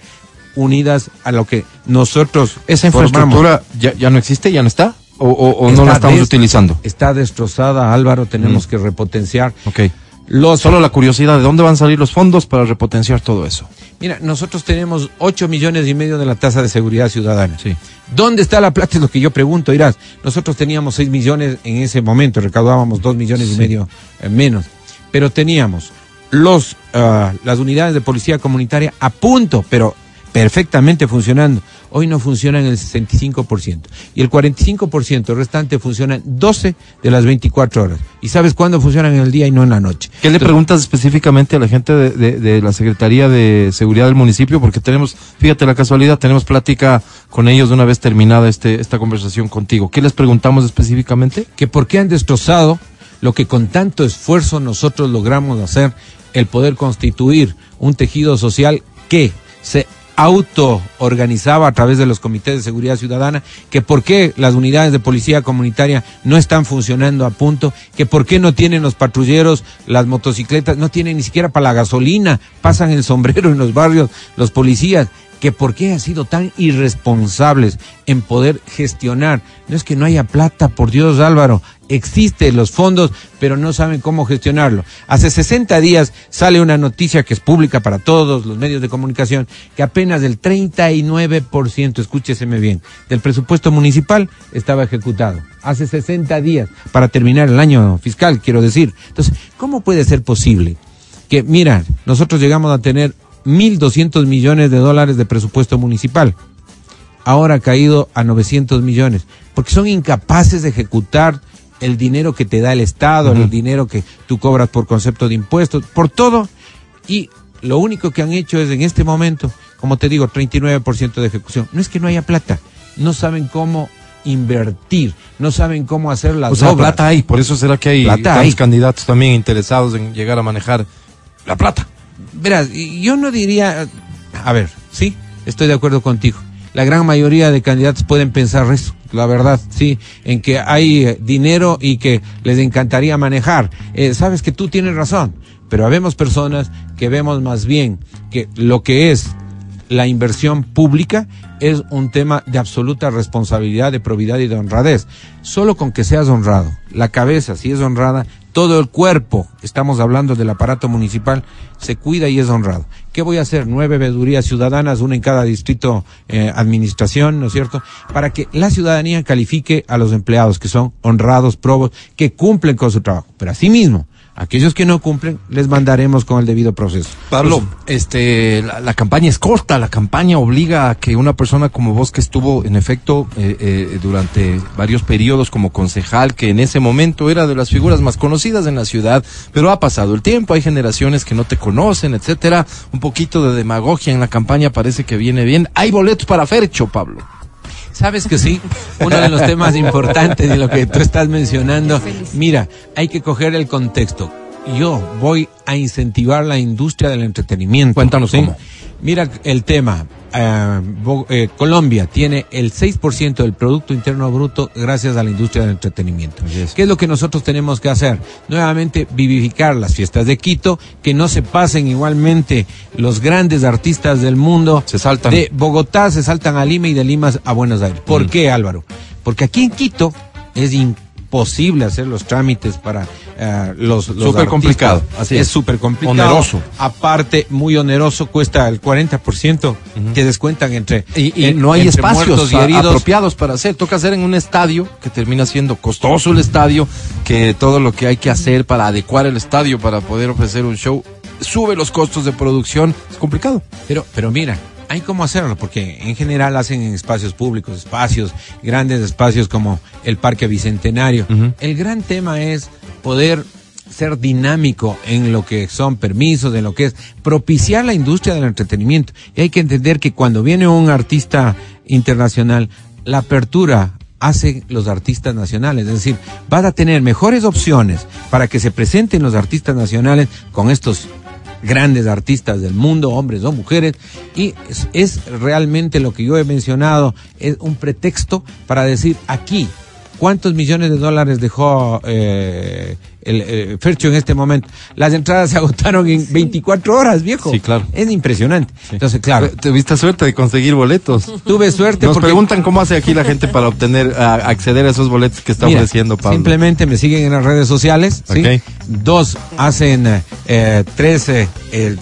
unidas a lo que nosotros ¿Esa infraestructura ya, ya no existe, ya no está? ¿O, o- o no la estamos utilizando? Está destrozada, Álvaro, tenemos Mm. que repotenciar. Ok. Los, Solo la curiosidad, ¿de dónde van a salir los fondos para repotenciar todo eso? Mira, nosotros tenemos 8 millones y medio de la tasa de seguridad ciudadana. Sí. ¿Dónde está la plata? Es lo que yo pregunto, dirás. Nosotros teníamos 6 millones en ese momento, recaudábamos 2 millones y medio eh, menos. Pero teníamos los, ah, las unidades de policía comunitaria a punto, pero perfectamente funcionando. Hoy no funcionan el 65%. Y el 45% restante funcionan 12 de las 24 horas. ¿Y sabes cuándo funcionan en el día y no en la noche? ¿Qué le preguntas específicamente a la gente de, de- de la Secretaría de Seguridad del municipio? Porque tenemos, fíjate la casualidad, tenemos plática con ellos de una vez terminada este, esta conversación contigo. ¿Qué les preguntamos específicamente? que por qué han destrozado lo que con tanto esfuerzo nosotros logramos hacer, el poder constituir un tejido social que se auto-organizaba a través de los comités de seguridad ciudadana, que por qué las unidades de policía comunitaria no están funcionando a punto, que por qué no tienen los patrulleros, las motocicletas, no tienen ni siquiera para la gasolina, pasan el sombrero en los barrios los policías, que por qué han sido tan irresponsables en poder gestionar. No es que no haya plata, por Dios Álvaro, existen los fondos, pero no saben cómo gestionarlo. Hace 60 días sale una noticia que es pública para todos los medios de comunicación, que apenas el 39%, escúcheseme bien, del presupuesto municipal estaba ejecutado. Hace 60 días, para terminar el año fiscal, quiero decir. Entonces, ¿cómo puede ser posible que, mira, nosotros llegamos a tener 1.200 millones de dólares de presupuesto municipal. Ahora ha caído a 900 millones, porque son incapaces de ejecutar el dinero que te da el Estado, el dinero que tú cobras por concepto de impuestos, por todo. Y lo único que han hecho es en este momento, como te digo, 39% de ejecución. No es que no haya plata, no saben cómo invertir, no saben cómo hacer las O sea, obras. plata hay, por eso será que hay Plata tantos hay. candidatos también interesados en llegar a manejar la plata. Verás, yo no diría, a ver, sí, estoy de acuerdo contigo. La gran mayoría de candidatos pueden pensar eso, la verdad, sí, en que hay eh, dinero y que les encantaría manejar. Eh, sabes que tú tienes razón, pero habemos personas que vemos más bien que lo que es la inversión pública es un tema de absoluta responsabilidad, de probidad y de honradez. Solo con que seas honrado, la cabeza, si es honrada, todo el cuerpo, estamos hablando del aparato municipal, se cuida y es honrado. ¿Qué voy a hacer? Nueve veedurías ciudadanas, una en cada distrito eh, administración, ¿no es cierto? Para que la ciudadanía califique a los empleados que son honrados, probos, que cumplen con su trabajo. Pero asimismo, aquellos que no cumplen, les mandaremos con el debido proceso. Pablo, este, la, la campaña es corta, la campaña obliga a que una persona como vos que estuvo en efecto eh, eh, durante varios periodos como concejal, que en ese momento era de las figuras más conocidas en la ciudad, pero ha pasado el tiempo, hay generaciones que no te conocen, etcétera, un poquito de demagogia en la campaña parece que viene bien. Hay boletos para Fercho, Pablo. Sabes que sí, uno de los temas importantes de lo que tú estás mencionando, mira, hay que coger el contexto. Yo voy a incentivar la industria del entretenimiento. Cuéntanos ¿sí? cómo. Mira el tema. eh, eh, Colombia tiene el 6% del Producto Interno Bruto gracias a la industria del entretenimiento. ¿Qué es lo que nosotros tenemos que hacer? Nuevamente vivificar las fiestas de Quito, que no se pasen igualmente los grandes artistas del mundo. Se saltan. De Bogotá se saltan a Lima y de Lima a Buenos Aires. ¿Por Mm. qué, Álvaro? Porque aquí en Quito es imposible hacer los trámites para eh, los, los Súper artistas. complicado, así es súper complicado. Oneroso. Aparte, muy oneroso, cuesta el 40%, te descuentan entre... Y, y en- no hay espacios y heridos. apropiados para hacer. Toca hacer en un estadio que termina siendo costoso el estadio, que todo lo que hay que hacer para adecuar el estadio para poder ofrecer un show sube los costos de producción. Es complicado. Pero, pero mira, hay cómo hacerlo, porque en general hacen en espacios públicos, espacios, grandes espacios como el Parque Bicentenario. El gran tema es poder ser dinámico en lo que son permisos, en lo que es propiciar la industria del entretenimiento. Y hay que entender que cuando viene un artista internacional, la apertura hace los artistas nacionales. Es decir, vas a tener mejores opciones para que se presenten los artistas nacionales con estos grandes artistas del mundo, hombres o mujeres, y es, realmente lo que yo he mencionado, es un pretexto para decir aquí ¿Cuántos millones de dólares dejó eh, el eh, Fercho en este momento? Las entradas se agotaron en 24 horas, viejo. Sí, claro. Es impresionante. Entonces, claro, Tuviste suerte de conseguir boletos. tuve suerte Nos porque preguntan cómo hace aquí la gente para obtener, a- acceder a esos boletos que está Mira, ofreciendo Pablo. Simplemente me siguen en las redes sociales. ¿sí? Ok. Dos hacen eh, eh, tres, eh,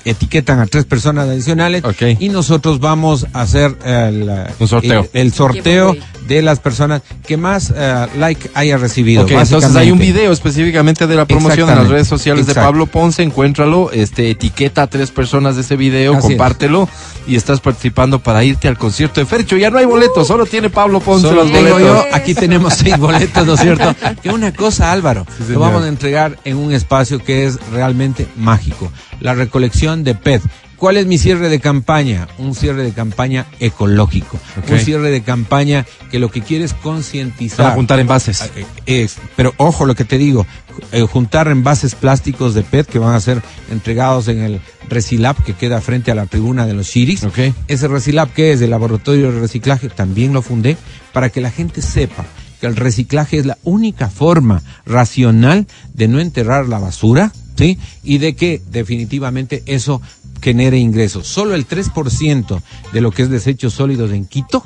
etiquetan a tres personas adicionales. Ok. Y nosotros vamos a hacer el, Un sorteo. el, el sorteo. De las personas que más eh, like haya recibido. Ok, entonces hay un video específicamente de la promoción en las redes sociales de. Pablo Ponce, encuéntralo, este, etiqueta a tres personas de ese video, Así es. compártelo y estás participando para irte al concierto de Fercho. Ya no hay boletos, solo tiene Pablo Ponce Solo los tengo boletos. yo, aquí tenemos seis boletos, ¿no es cierto? Que una cosa, Álvaro, Sí, lo vamos a entregar en un espacio que es realmente mágico, la recolección de PET. ¿Cuál es mi cierre de campaña? Un cierre de campaña ecológico, un cierre de campaña que lo que quiere es concientizar. Van a juntar envases. Ah, eh, es- pero ojo lo que te digo, eh, juntar envases plásticos de PET que van a ser entregados en el Recilab que queda frente a la tribuna de los Chiris. Ok. Ese Recilab que es el laboratorio de reciclaje, también lo fundé para que la gente sepa que el reciclaje es la única forma racional de no enterrar la basura, ¿sí? Y de que definitivamente eso genere ingresos. Solo el 3% de lo que es desechos sólidos en Quito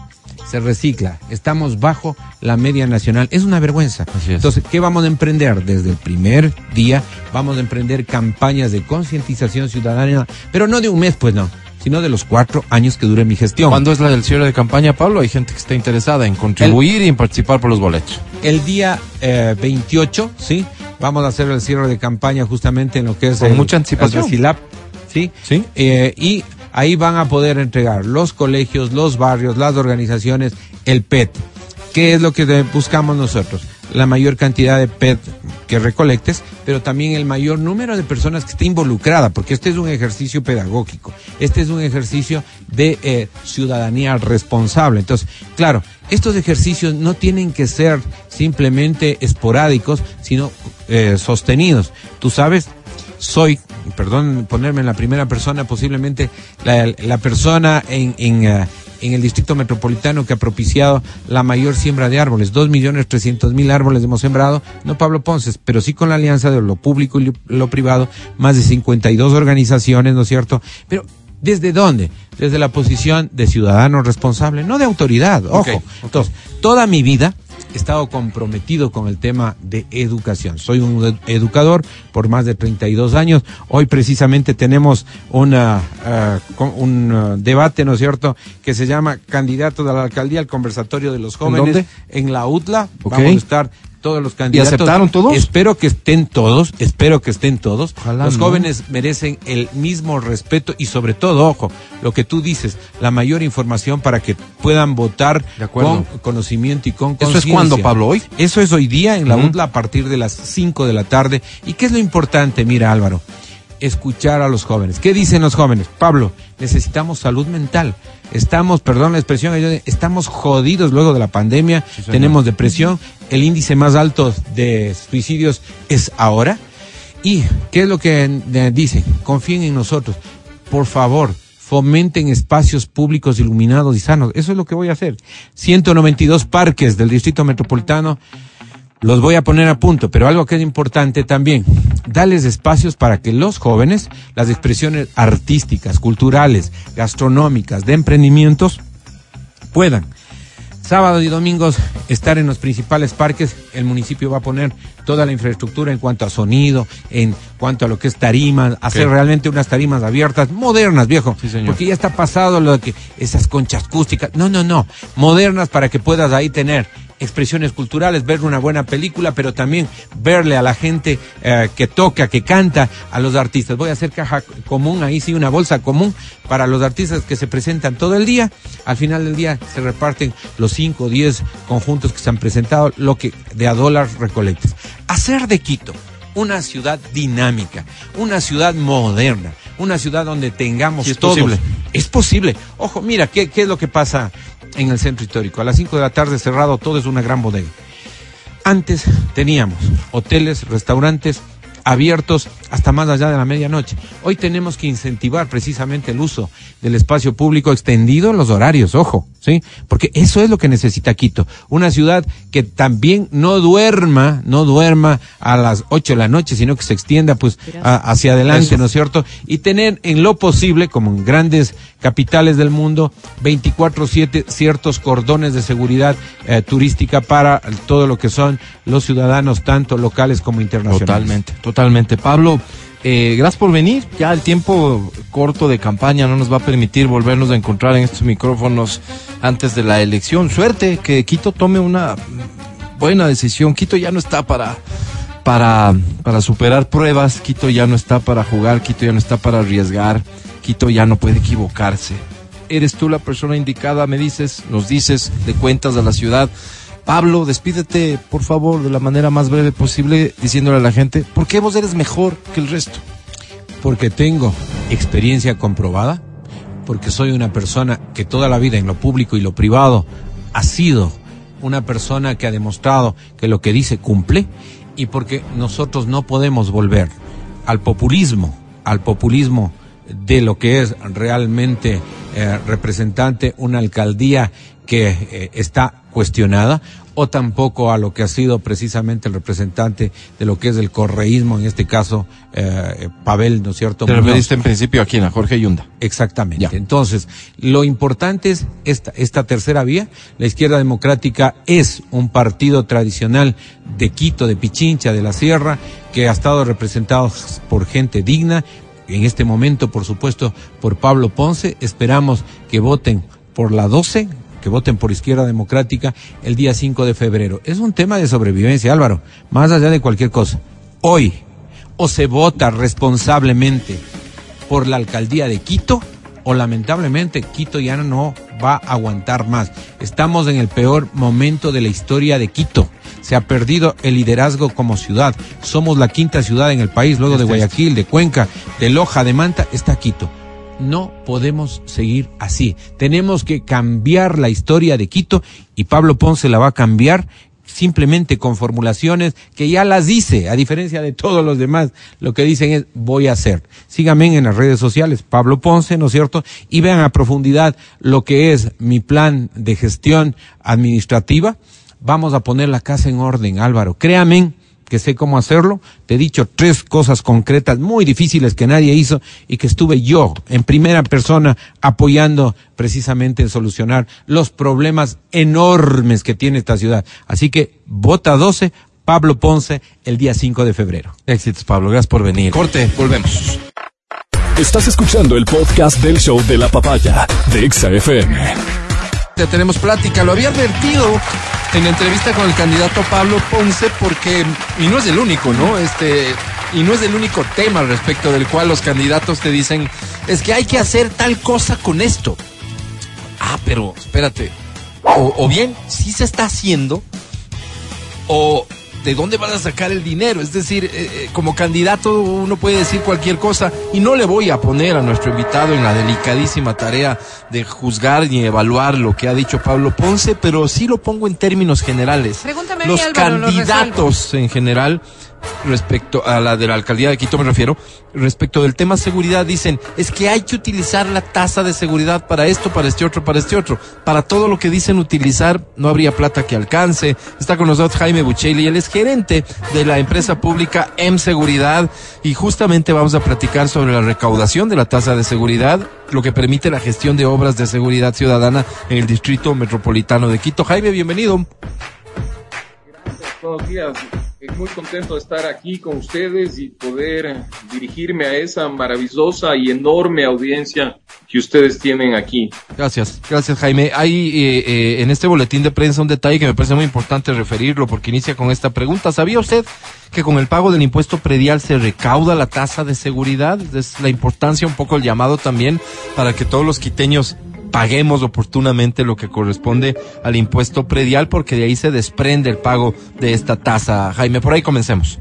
se recicla. Estamos bajo la media nacional. Es una vergüenza. Entonces, ¿qué vamos a emprender? Desde el primer día vamos a emprender campañas de concientización ciudadana, pero no de un mes, pues no, sino de los cuatro años que dure mi gestión. ¿Cuándo es la del cierre de campaña, Pablo? Hay gente que está interesada en contribuir y en participar por los boletos. El día eh, 28, ¿sí? Vamos a hacer el cierre de campaña justamente en lo que es Con el, mucha anticipación. el ¿sí? ¿Sí? Eh, y ahí van a poder entregar los colegios, los barrios, las organizaciones, el PET. ¿Qué es lo que buscamos nosotros? La mayor cantidad de PET que recolectes, pero también el mayor número de personas que esté involucrada, porque este es un ejercicio pedagógico, este es un ejercicio de eh, ciudadanía responsable. Entonces, claro, estos ejercicios no tienen que ser simplemente esporádicos, sino eh, sostenidos. Tú sabes, soy, perdón ponerme en la primera persona, posiblemente la, la persona en, en, eh, en el distrito metropolitano que ha propiciado la mayor siembra de árboles. Dos millones trescientos mil árboles hemos sembrado, no Pablo Ponces, pero sí con la alianza de lo público y lo, privado, más de 52 organizaciones, ¿no es cierto? Pero, ¿desde dónde? Desde la posición de ciudadano responsable, no de autoridad, ojo. Entonces, toda mi vida estado comprometido con el tema de educación. Soy un ed- educador por más de 32 años. Hoy precisamente tenemos una, con- un ah, debate, ¿no es cierto?, que se llama Candidatos a la Alcaldía, el conversatorio de los jóvenes. En la UTLA. Vamos a estar todos los candidatos. aceptaron todos? Espero que estén todos, espero que estén todos. Ojalá, los ¿no? jóvenes merecen el mismo respeto y sobre todo, ojo, lo que tú dices, la mayor información para que puedan votar De con conocimiento y con ¿Eso es conciencia. cuándo, Pablo? ¿Hoy? Eso es hoy día en la Ujú. UDLA a partir de las 5 de la tarde. ¿Y qué es lo importante? Mira, Álvaro, escuchar a los jóvenes. ¿Qué dicen los jóvenes? Pablo, necesitamos salud mental. Estamos, perdón la expresión, estamos jodidos luego de la pandemia, tenemos depresión, el índice más alto de suicidios es ahora. ¿Y qué es lo que dicen? Confíen en nosotros. Por favor, fomenten espacios públicos iluminados y sanos. Eso es lo que voy a hacer. 192 parques del Distrito Metropolitano los voy a poner a punto, pero algo que es importante también, darles espacios para que los jóvenes, las expresiones artísticas, culturales, gastronómicas, de emprendimientos, puedan sábados y domingos estar en los principales parques. El municipio va a poner toda la infraestructura en cuanto a sonido, en cuanto a lo que es tarimas, hacer realmente unas tarimas abiertas, modernas, viejo. Sí, señor. Porque ya está pasado lo de que esas conchas acústicas. No, no, no. Modernas para que puedas ahí tener expresiones culturales, ver una buena película, pero también verle a la gente eh, que toca, que canta, a los artistas. Voy a hacer caja común, ahí sí, una bolsa común para los artistas que se presentan todo el día. Al final del día se reparten los 5 o 10 conjuntos que se han presentado, lo que de a dólar recolectes. Hacer de Quito una ciudad dinámica, una ciudad moderna, una ciudad donde tengamos es todos. posible. Es posible. Ojo, mira, ¿qué, ¿qué es lo que pasa en el centro histórico? A las 5 de la tarde cerrado todo es una gran bodega. Antes teníamos hoteles, restaurantes, abiertos hasta más allá de la medianoche. Hoy tenemos que incentivar precisamente el uso del espacio público extendido en los horarios, ojo, ¿sí? Porque eso es lo que necesita Quito. Una ciudad que también no duerma, no duerma a las 8 de la noche, sino que se extienda pues a- hacia adelante, ¿no es cierto? Y tener en lo posible, como en grandes capitales del mundo, 24/7 ciertos cordones de seguridad eh, turística para todo lo que son los ciudadanos, tanto locales como internacionales. Totalmente, totalmente. Pablo, eh, gracias por venir. Ya el tiempo corto de campaña no nos va a permitir volvernos a encontrar en estos micrófonos antes de la elección. Suerte que Quito tome una buena decisión. Quito ya no está para, para, para superar pruebas. Quito ya no está para jugar. Quito ya no está para arriesgar. Quito ya no puede equivocarse. Eres tú la persona indicada, me dices, nos dices, le cuentas a la ciudad. Pablo, despídete, por favor, de la manera más breve posible, diciéndole a la gente, ¿por qué vos eres mejor que el resto? porque tengo experiencia comprobada, porque soy una persona que toda la vida en lo público y lo privado ha sido una persona que ha demostrado que lo que dice cumple y porque nosotros no podemos volver al populismo, al populismo de lo que es realmente eh, representante una alcaldía que eh, está cuestionada o tampoco a lo que ha sido precisamente el representante de lo que es el correísmo, en este caso eh, Pavel, ¿no es cierto? Te referiste en principio a quién, a Jorge Yunda. Exactamente. Ya. Entonces, lo importante es esta, esta tercera vía. La izquierda democrática es un partido tradicional de Quito, de Pichincha, de la Sierra, que ha estado representado por gente digna. En este momento, por supuesto, por Pablo Ponce. Esperamos que voten por la 12, que voten por Izquierda Democrática el día 5 de febrero. Es un tema de sobrevivencia, Álvaro, más allá de cualquier cosa. Hoy, o se vota responsablemente por la alcaldía de Quito o lamentablemente Quito ya no va a aguantar más. Estamos en el peor momento de la historia de Quito. Se ha perdido el liderazgo como ciudad. Somos la quinta ciudad en el país, luego de Guayaquil, de Cuenca, de Loja, de Manta, está Quito. No podemos seguir así. Tenemos que cambiar la historia de Quito y Pablo Ponce la va a cambiar simplemente con formulaciones que ya las dice, a diferencia de todos los demás, lo que dicen es voy a hacer. Síganme en las redes sociales, Pablo Ponce, ¿no es cierto? Y vean a profundidad lo que es mi plan de gestión administrativa. Vamos a poner la casa en orden, Álvaro. Créame que sé cómo hacerlo. Te he dicho tres cosas concretas muy difíciles que nadie hizo y que estuve yo en primera persona apoyando precisamente en solucionar los problemas enormes que tiene esta ciudad. Así que vota 12, Pablo Ponce, el día 5 de febrero. Éxitos, Pablo. Gracias por venir. Corte, volvemos. Estás escuchando el podcast del show de la papaya de Exa FM. Ya tenemos plática. Lo había advertido en la entrevista con el candidato Pablo Ponce porque, y no es el único, ¿no? Este, y no es el único tema respecto del cual los candidatos te dicen, es que hay que hacer tal cosa con esto. Ah, pero espérate. O, o bien, sí se está haciendo, o de dónde van a sacar el dinero. Es decir, eh, eh, como candidato uno puede decir cualquier cosa y no le voy a poner a nuestro invitado en la delicadísima tarea de juzgar ni evaluar lo que ha dicho Pablo Ponce, pero sí lo pongo en términos generales. Pregúntame Los Álvaro, lo candidatos en general respecto a la de la alcaldía de Quito me refiero, respecto del tema seguridad dicen, es que hay que utilizar la tasa de seguridad para esto, para este otro, para este otro. Para todo lo que dicen utilizar no habría plata que alcance. Está con nosotros Jaime Buchelli, él es gerente de la empresa pública M Seguridad y justamente vamos a platicar sobre la recaudación de la tasa de seguridad, lo que permite la gestión de obras de seguridad ciudadana en el distrito metropolitano de Quito. Jaime, bienvenido. Buenos días, Eh, muy contento de estar aquí con ustedes y poder dirigirme a esa maravillosa y enorme audiencia que ustedes tienen aquí. Gracias, gracias Jaime. Hay eh, eh, en este boletín de prensa un detalle que me parece muy importante referirlo porque inicia con esta pregunta. ¿Sabía usted que con el pago del impuesto predial se recauda la tasa de seguridad? Es la importancia, un poco el llamado también para que todos los quiteños paguemos oportunamente lo que corresponde al impuesto predial porque de ahí se desprende el pago de esta tasa. Jaime, por ahí comencemos.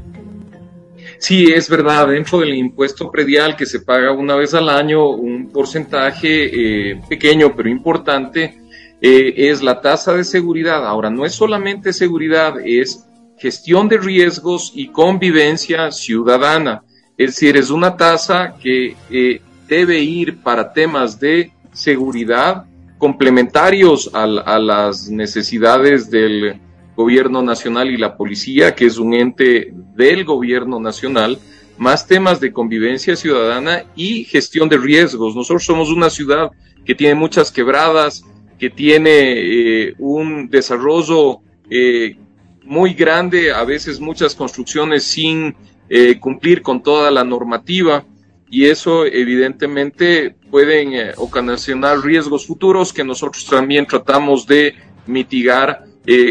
Sí, es verdad, dentro del impuesto predial que se paga una vez al año, un porcentaje eh, pequeño pero importante eh, es la tasa de seguridad. Ahora, no es solamente seguridad, es gestión de riesgos y convivencia ciudadana. Es decir, es una tasa que eh, debe ir para temas de seguridad complementarios a, las necesidades del gobierno nacional y la policía, que es un ente del gobierno nacional, más temas de convivencia ciudadana y gestión de riesgos. Nosotros somos una ciudad que tiene muchas quebradas, que tiene eh, un desarrollo eh, muy grande, a veces muchas construcciones sin eh, cumplir con toda la normativa y eso evidentemente pueden ocasionar riesgos futuros que nosotros también tratamos de mitigar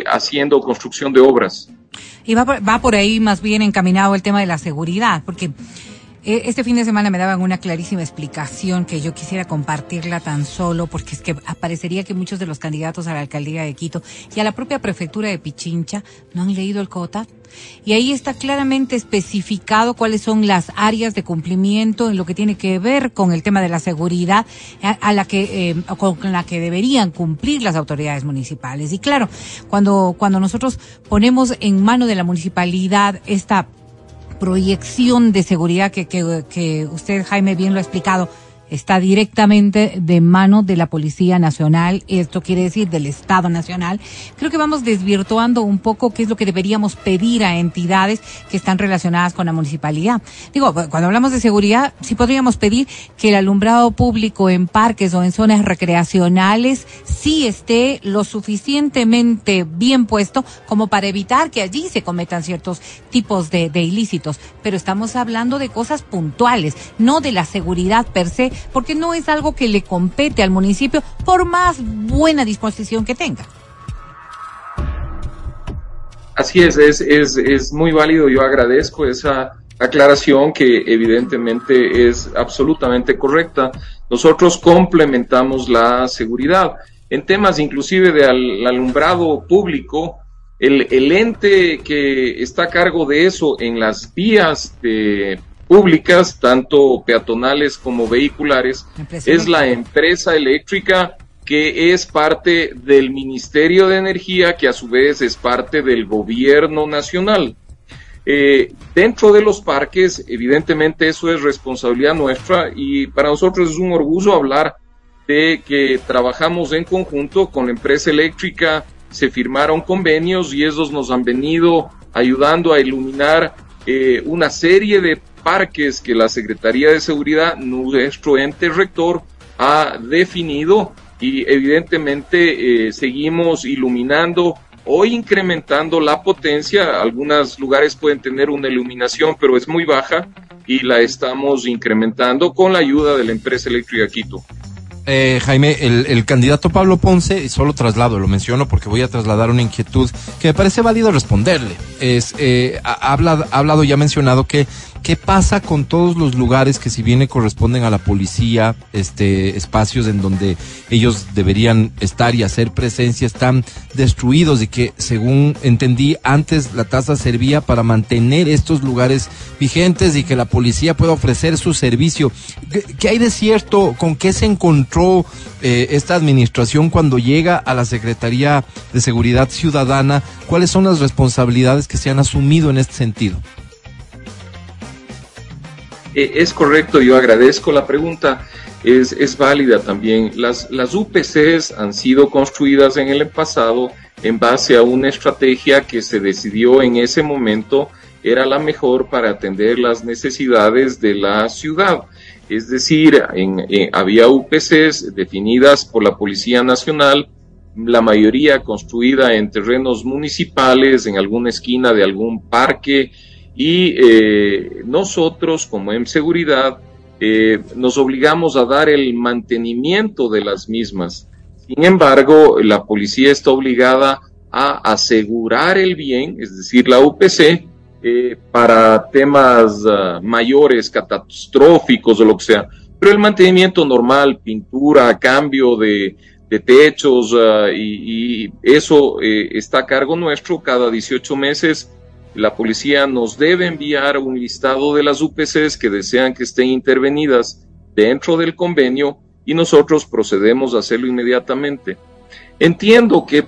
haciendo construcción de obras. Y va va por ahí más bien encaminado el tema de la seguridad, porque este fin de semana me daban una clarísima explicación que yo quisiera compartirla tan solo porque es que aparecería que muchos de los candidatos a la alcaldía de Quito y a la propia prefectura de Pichincha no han leído el COTA. Y ahí está claramente especificado cuáles son las áreas de cumplimiento en lo que tiene que ver con el tema de la seguridad a, la que eh, con la que deberían cumplir las autoridades municipales. Y claro, cuando cuando nosotros ponemos en mano de la municipalidad esta proyección de seguridad que, que, que usted, Jaime, bien lo ha explicado, está directamente de mano de la Policía Nacional, esto quiere decir del Estado Nacional. Creo que vamos desvirtuando un poco qué es lo que deberíamos pedir a entidades que están relacionadas con la municipalidad. Digo, cuando hablamos de seguridad, sí podríamos pedir que el alumbrado público en parques o en zonas recreacionales sí esté lo suficientemente bien puesto como para evitar que allí se cometan ciertos tipos de, ilícitos. Pero estamos hablando de cosas puntuales, no de la seguridad per se porque no es algo que le compete al municipio por más buena disposición que tenga. Así es, es, es, es muy válido. Yo agradezco esa aclaración que evidentemente es absolutamente correcta. Nosotros complementamos la seguridad. En temas inclusive de alumbrado público, el, el, ente que está a cargo de eso en las vías de públicas, tanto peatonales como vehiculares, es la empresa eléctrica que es parte del Ministerio de Energía, que a su vez es parte del gobierno nacional. Eh, dentro de los parques, evidentemente eso es responsabilidad nuestra y para nosotros es un orgullo hablar de que trabajamos en conjunto con la empresa eléctrica, se firmaron convenios y esos nos han venido ayudando a iluminar eh, una serie de parques que la Secretaría de Seguridad, nuestro ente rector, ha definido y evidentemente eh, seguimos iluminando o incrementando la potencia. Algunos lugares pueden tener una iluminación, pero es muy baja y la estamos incrementando con la ayuda de la empresa eléctrica Quito. Eh, Jaime, el, candidato Pablo Ponce, solo traslado, lo menciono porque voy a trasladar una inquietud que me parece válido responderle. Es, eh, ha, ha hablado y ha mencionado que ¿Qué pasa con todos los lugares que si bien corresponden a la policía, este, espacios en donde ellos deberían estar y hacer presencia están destruidos y que según entendí antes la tasa servía para mantener estos lugares vigentes y que la policía pueda ofrecer su servicio? ¿Qué, hay de cierto? ¿Con qué se encontró eh, esta administración cuando llega a la Secretaría de Seguridad Ciudadana? ¿Cuáles son las responsabilidades que se han asumido en este sentido? Eh, es correcto, yo agradezco la pregunta, es, es válida también. Las, las UPCs han sido construidas en el pasado en base a una estrategia que se decidió en ese momento era la mejor para atender las necesidades de la ciudad. Es decir, en, había UPCs definidas por la Policía Nacional, la mayoría construida en terrenos municipales, en alguna esquina de algún parque, y eh, nosotros como en seguridad eh, nos obligamos a dar el mantenimiento de las mismas. Sin embargo, la policía está obligada a asegurar el bien, es decir, la UPC, eh, para temas uh, mayores, catastróficos o lo que sea. Pero el mantenimiento normal, pintura, cambio de, techos uh, y, y, eso está a cargo nuestro cada 18 meses la policía nos debe enviar un listado de las UPCs que desean que estén intervenidas dentro del convenio y nosotros procedemos a hacerlo inmediatamente. Entiendo que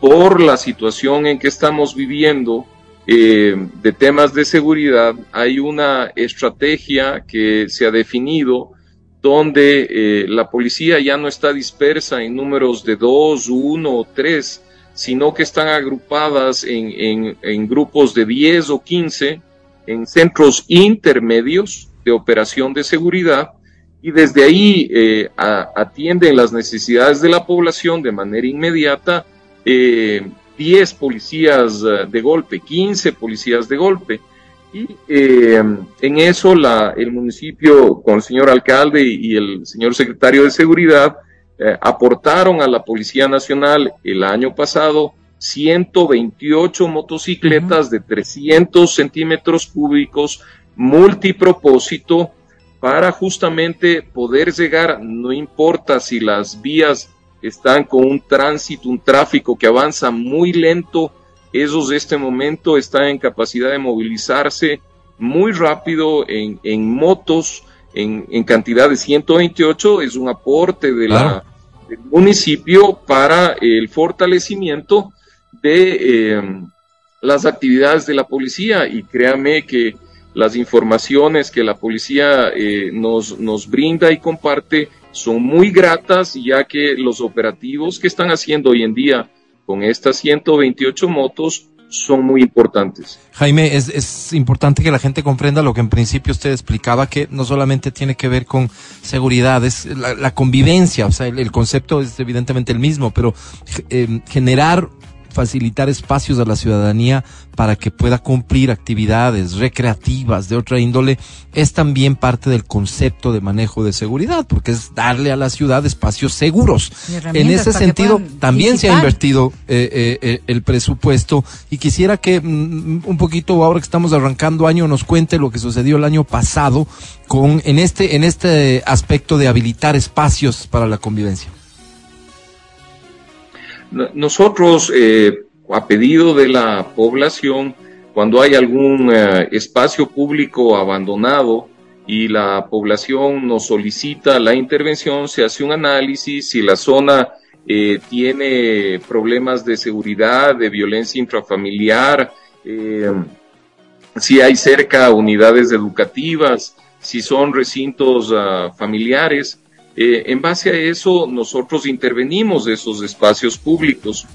por la situación en que estamos viviendo, eh, de temas de seguridad, hay una estrategia que se ha definido donde eh, la policía ya no está dispersa en números de dos, uno o tres, sino que están agrupadas en, en, grupos de 10 o 15 en centros intermedios de operación de seguridad y desde ahí eh, atienden las necesidades de la población de manera inmediata eh, 10 policías eh, de golpe, 15 policías de golpe. Y eh, en eso el municipio, con el señor alcalde y el señor secretario de Seguridad, eh, aportaron a la Policía Nacional el año pasado 128 motocicletas de 300 centímetros cúbicos multipropósito para justamente poder llegar, no importa si las vías están con un tránsito, un tráfico que avanza muy lento, esos de este momento están en capacidad de movilizarse muy rápido en, en motos, en, en, cantidad de 128, es un aporte de la, municipio para el fortalecimiento de eh, las actividades de la policía. Y créame que las informaciones que la policía eh, nos, nos brinda y comparte son muy gratas, ya que los operativos que están haciendo hoy en día con estas 128 motos son muy importantes. Jaime, es, es, importante que la gente comprenda lo que en principio usted explicaba, que no solamente tiene que ver con seguridad, es la, convivencia, o sea, el, el, concepto es evidentemente el mismo, pero eh, generar facilitar espacios a la ciudadanía para que pueda cumplir actividades recreativas de otra índole es también parte del concepto de manejo de seguridad, porque es darle a la ciudad espacios seguros. En ese sentido, también visitar. se ha invertido eh, eh, el presupuesto y quisiera que mm, un poquito ahora que estamos arrancando año nos cuente lo que sucedió el año pasado con en este en este aspecto de habilitar espacios para la convivencia. Nosotros, eh, a pedido de la población, cuando hay algún eh, espacio público abandonado y la población nos solicita la intervención, se hace un análisis si la zona eh, tiene problemas de seguridad, de violencia intrafamiliar, eh, si hay cerca unidades educativas, si son recintos uh, familiares. Eh, en base a eso, nosotros intervenimos esos espacios públicos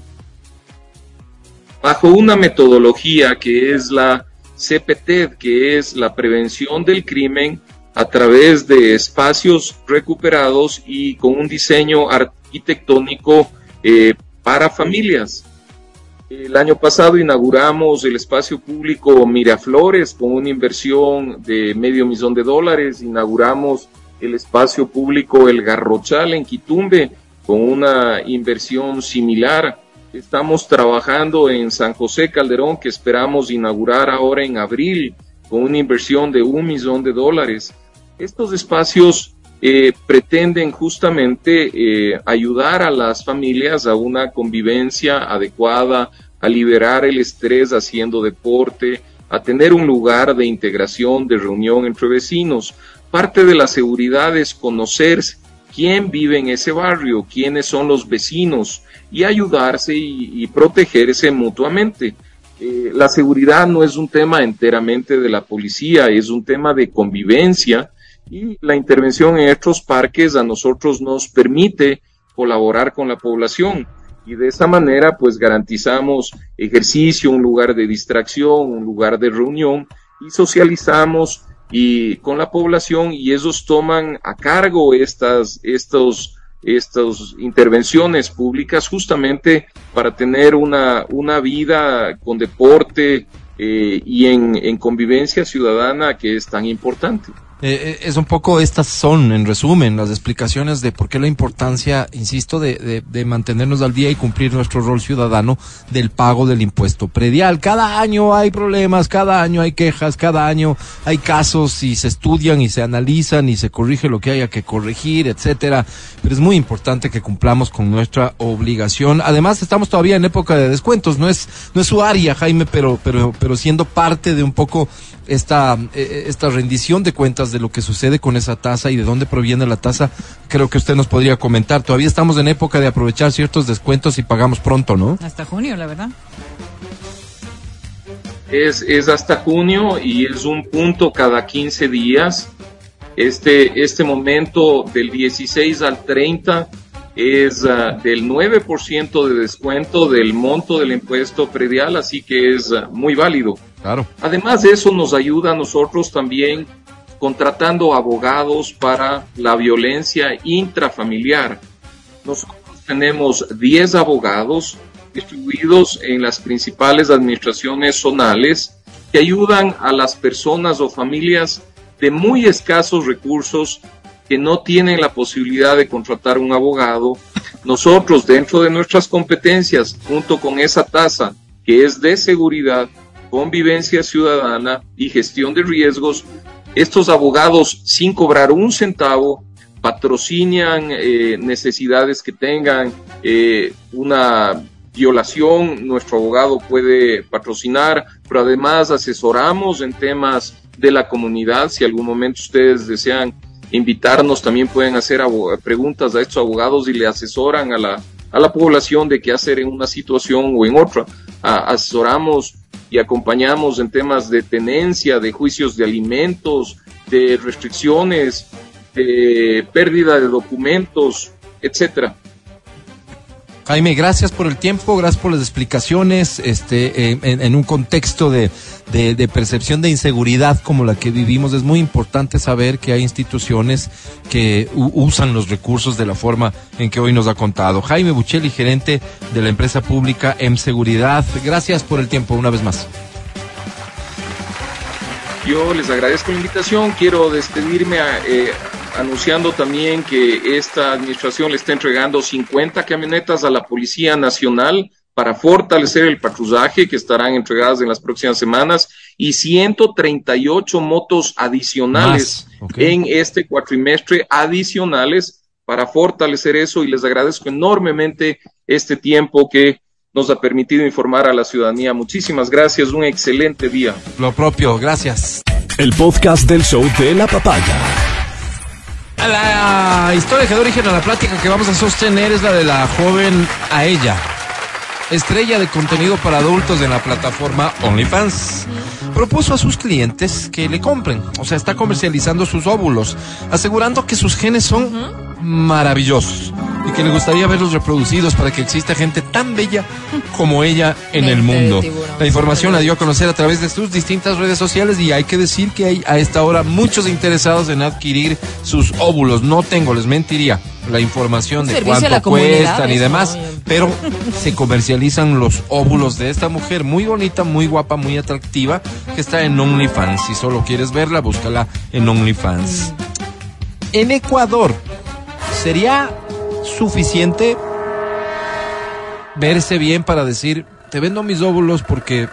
bajo una metodología que es la CPT, que es la prevención del crimen a través de espacios recuperados y con un diseño arquitectónico eh, para familias. El año pasado inauguramos el espacio público Miraflores con una inversión de medio millón de dólares. Inauguramos el espacio público El Garrochal en Quitumbe con una inversión similar. Estamos trabajando en San José Calderón que esperamos inaugurar ahora en abril con una inversión de un millón de dólares. Estos espacios eh, pretenden justamente eh, ayudar a las familias a una convivencia adecuada, a liberar el estrés haciendo deporte, a tener un lugar de integración, de reunión entre vecinos. Parte de la seguridad es conocer quién vive en ese barrio, quiénes son los vecinos y ayudarse y, protegerse mutuamente. Eh, la seguridad no es un tema enteramente de la policía, es un tema de convivencia y la intervención en estos parques a nosotros nos permite colaborar con la población y de esa manera pues garantizamos ejercicio, un lugar de distracción, un lugar de reunión y socializamos y con la población y ellos toman a cargo estas, estos, estas intervenciones públicas justamente para tener una, una vida con deporte eh, y en, en convivencia ciudadana que es tan importante. Eh, es un poco estas son, en resumen, las explicaciones de por qué la importancia, insisto, de, de, de, mantenernos al día y cumplir nuestro rol ciudadano del pago del impuesto predial. Cada año hay problemas, cada año hay quejas, cada año hay casos y se estudian y se analizan y se corrige lo que haya que corregir, etcétera. Pero es muy importante que cumplamos con nuestra obligación. Además, estamos todavía en época de descuentos. No es, no es su área, Jaime, pero, pero, pero siendo parte de un poco esta, eh, esta rendición de cuentas de lo que sucede con esa tasa y de dónde proviene la tasa, creo que usted nos podría comentar. Todavía estamos en época de aprovechar ciertos descuentos y pagamos pronto, ¿no? Hasta junio, la verdad. Es, es hasta junio y es un punto cada 15 días. Este, este momento del 16 al 30 es ah, del 9% de descuento del monto del impuesto predial, así que es ah, muy válido. Además de eso, nos ayuda a nosotros también contratando abogados para la violencia intrafamiliar. Nosotros tenemos 10 abogados distribuidos en las principales administraciones zonales que ayudan a las personas o familias de muy escasos recursos que no tienen la posibilidad de contratar un abogado. Nosotros, dentro de nuestras competencias, junto con esa tasa que es de seguridad, convivencia ciudadana y gestión de riesgos, estos abogados, sin cobrar un centavo, patrocinan eh, necesidades que tengan eh, una violación, nuestro abogado puede patrocinar, pero además asesoramos en temas de la comunidad. Si algún momento ustedes desean invitarnos, también pueden hacer preguntas a estos abogados y le asesoran a la, a la población de qué hacer en una situación o en otra. asesoramos y acompañamos en temas de tenencia, de juicios de alimentos, de restricciones, de pérdida de documentos, etcétera. Jaime, gracias por el tiempo, gracias por las explicaciones, este, en, un contexto de, percepción de inseguridad como la que vivimos, es muy importante saber que hay instituciones que usan los recursos de la forma en que hoy nos ha contado. Jaime Buchelli, gerente de la empresa pública M Seguridad, gracias por el tiempo una vez más. Yo les agradezco la invitación, quiero despedirme a, eh, anunciando también que esta administración le está entregando 50 camionetas a la Policía Nacional para fortalecer el patrullaje que estarán entregadas en las próximas semanas y 138 motos adicionales en este cuatrimestre adicionales para fortalecer eso y les agradezco enormemente este tiempo que nos ha permitido informar a la ciudadanía. Muchísimas gracias, un excelente día. Lo propio, gracias. El podcast del show de la papaya la historia que da origen a la plática que vamos a sostener es la de la joven a ella, estrella de contenido para adultos en la plataforma OnlyFans. Propuso a sus clientes que le compren, o sea, está comercializando sus óvulos, asegurando que sus genes son maravillosos y que le gustaría verlos reproducidos para que exista gente tan bella como ella en el mundo. La información la dio a conocer a través de sus distintas redes sociales y hay que decir que hay a esta hora muchos interesados en adquirir sus óvulos. No tengo, les mentiría la información de cuánto cuestan y demás, pero se comercializan los óvulos de esta mujer muy bonita, muy guapa, muy atractiva, que está en OnlyFans. Si solo quieres verla, búscala en OnlyFans. En Ecuador, ¿sería suficiente verse bien para decir, te vendo mis óvulos porque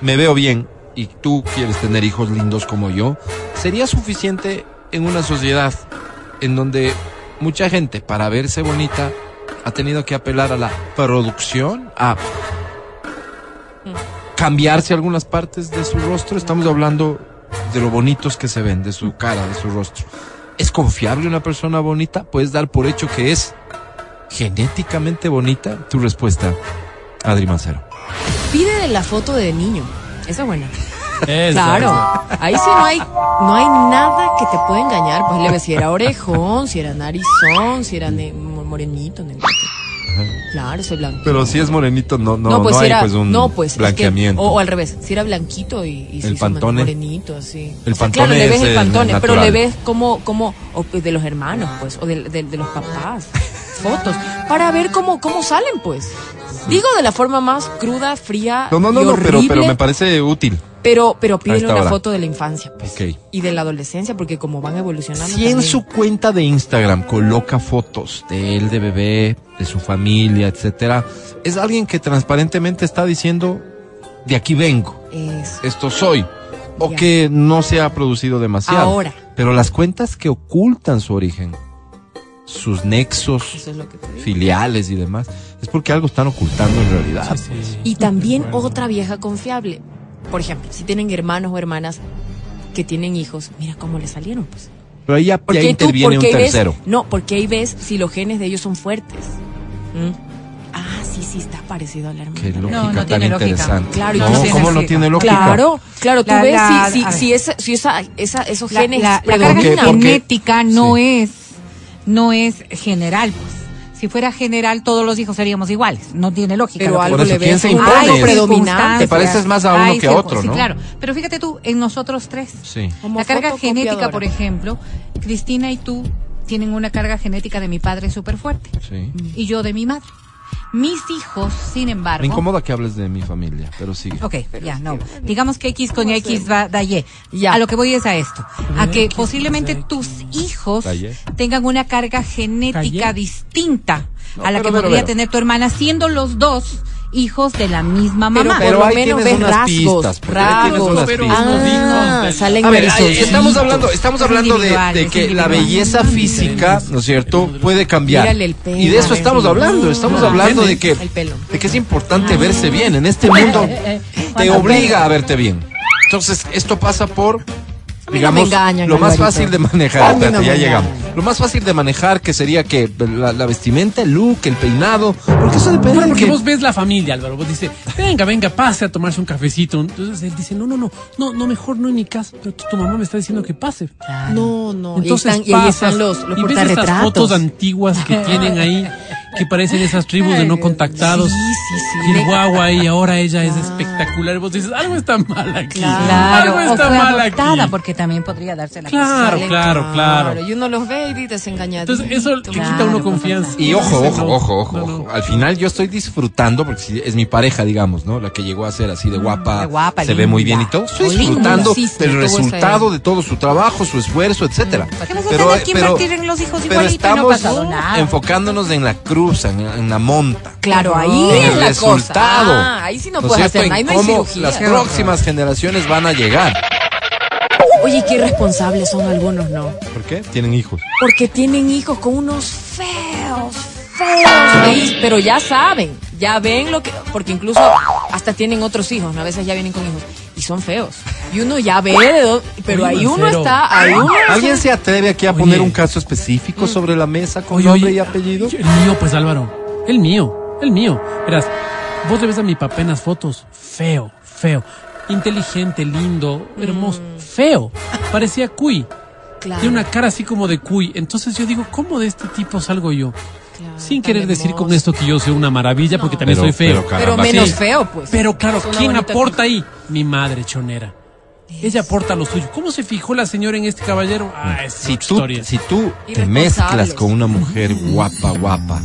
me veo bien y tú quieres tener hijos lindos como yo? ¿Sería suficiente en una sociedad en donde mucha gente para verse bonita ha tenido que apelar a la producción, a cambiarse algunas partes de su rostro? Estamos hablando de lo bonitos que se ven, de su cara, de su rostro. ¿Es confiable una persona bonita? ¿Puedes dar por hecho que es genéticamente bonita? Tu respuesta, Adri Mancero. Pide la foto de niño. Esa es buena. claro, ahí sí no hay, no hay nada que te pueda engañar. Pues le ves si era orejón, si era narizón, si era morenito, Claro, soy blanco. Pero si es morenito, no, no, no, pues hay pues un no, pues, blanqueamiento. o, al revés, si era blanquito y, y el pantone. morenito, así. El pantone claro, le ves el pantone, pero le ves como, como, o de los hermanos, pues, o de, de, los papás, fotos, para ver cómo, cómo salen, pues. Digo de la forma más cruda, fría. No, no, no, no pero, pero me parece útil. Pero, pero pídele una foto de la infancia, pues. Y de la adolescencia, porque como van evolucionando. Si en su cuenta de Instagram coloca fotos de él de bebé, de su familia, etcétera, es alguien que transparentemente está diciendo de aquí vengo. Esto soy. O que no se ha producido demasiado. Ahora. Pero las cuentas que ocultan su origen, sus nexos filiales y demás, es porque algo están ocultando en realidad. Y también otra vieja confiable por ejemplo, si tienen hermanos o hermanas que tienen hijos, mira cómo le salieron, pues. Pero ahí ya, interviene un tercero. no, porque ahí ves si los genes de ellos son fuertes. ¿Mm? Ah, sí, si está parecido a la hermana. Qué lógica no tan tiene lógica. Claro, y no, tienes ¿cómo no tiene lógica? Claro, claro, tú La- ves la- si, si, si, esa, si esa, esa, esos La, genes la- la carga genética no sí. es no es general, pues. Si fuera general, todos los hijos seríamos iguales. No tiene lógica. Pero algo le ¿quién ves impone? predominante. Te pareces más a uno hay que a otro, sí, ¿no? claro. Pero fíjate tú, en nosotros tres. Sí. Como La carga genética, por ejemplo, Cristina y tú tienen una carga genética de mi padre súper fuerte. Sí. Y yo de mi madre. Mis hijos, sin embargo. Me incomoda que hables de mi familia, pero sigue. Ok, ya, no. Digamos que X con X va, da Y. Ya. A lo que voy es a esto. A que X posiblemente tus hijos tengan una carga genética Calle. distinta No, a la pero, que pero, podría pero. tener tu hermana, siendo los dos hijos de la misma Pero mamá. por Pero lo ahí menos tienes ves unas rasgos, rasgos. unas Pero pistas. unos Ah, salen A ver, estamos hablando, estamos Es hablando de, que la belleza física, ¿no es cierto?, puede cambiar. Mírale el pelo, y de eso estamos hablando, estamos Ah, hablando de que, de que es importante verse bien. En este mundo te obliga a verte bien. Entonces, esto pasa por No digamos, me engañan, lo más Alvarito. fácil de manejar, no espérate, ya llegamos. engañan. Lo más fácil de manejar que sería que la, la vestimenta, el look, el peinado, porque eso depende No, de porque que- vos ves la familia, Álvaro. Vos dices, venga, venga, pase a tomarse un cafecito. Entonces él dice, no, no, no, no, no, mejor no en mi casa. Pero tu, tu mamá me está diciendo que pase. No, no. Entonces y, están, y ahí pasas están los, los y ves esas portarretratos. fotos antiguas que tienen ahí, que parecen esas tribus de no contactados. Sí, sí, sí. Y guagua ahí, ahora ella es espectacular. Y vos dices, algo está mal aquí. Claro, algo o está fue mal adoptada, aquí. porque también podría darse la Claro, posibilidad. claro, claro. Y uno los ve y desengañaditos. Entonces eso le quita Claro, uno confianza. Y ojo, ojo, no, ojo, ojo, no, ojo. no. Al final yo estoy disfrutando, porque si es mi pareja, digamos, ¿no? La que llegó a ser así de guapa, de guapa, se ve muy bien y todo. Estoy disfrutando del resultado de todo su trabajo, su esfuerzo, etcétera. ¿Qué a tener que invertir en los hijos pero y no estamos nada? enfocándonos en la cruz, en, en la monta. Claro, ahí En es el la resultado. cosa. Ah, ahí sí no, ¿No es puedes hacer. Ahí no hay cómo cirugía. las próximas generaciones van a llegar. Oye, qué irresponsables son algunos, ¿no? ¿Por qué? Tienen hijos. Porque tienen hijos con unos feos, feos. Pero ya saben, ya ven lo que... Porque incluso hasta tienen otros hijos, ¿no? a veces ya vienen con hijos. Son feos. Y uno ya ve de dónde... Pero Oye, ahí uno está... Ahí uno ¿Alguien se atreve aquí a Oye. poner un caso específico sobre la mesa con Oye, nombre y apellido? El mío, pues Álvaro. El mío, el mío. Verás, vos le ves a mi papá en las fotos. Feo, feo. Inteligente, lindo, hermoso. Feo. Parecía cuy. Claro, Tiene una cara así como de cuy. Entonces yo digo, ¿cómo de este tipo salgo yo? Claro, Sin querer decir con esto que yo soy una maravilla, porque también Pero- soy feo. pero menos sí. feo, pues. Pero claro, ¿quién aporta ahí? Mi madre chonera. Ella aporta lo suyo. ¿Cómo se fijó la señora en este caballero? Ah, es si tú, historia. si tú te mezclas con una mujer guapa, guapa,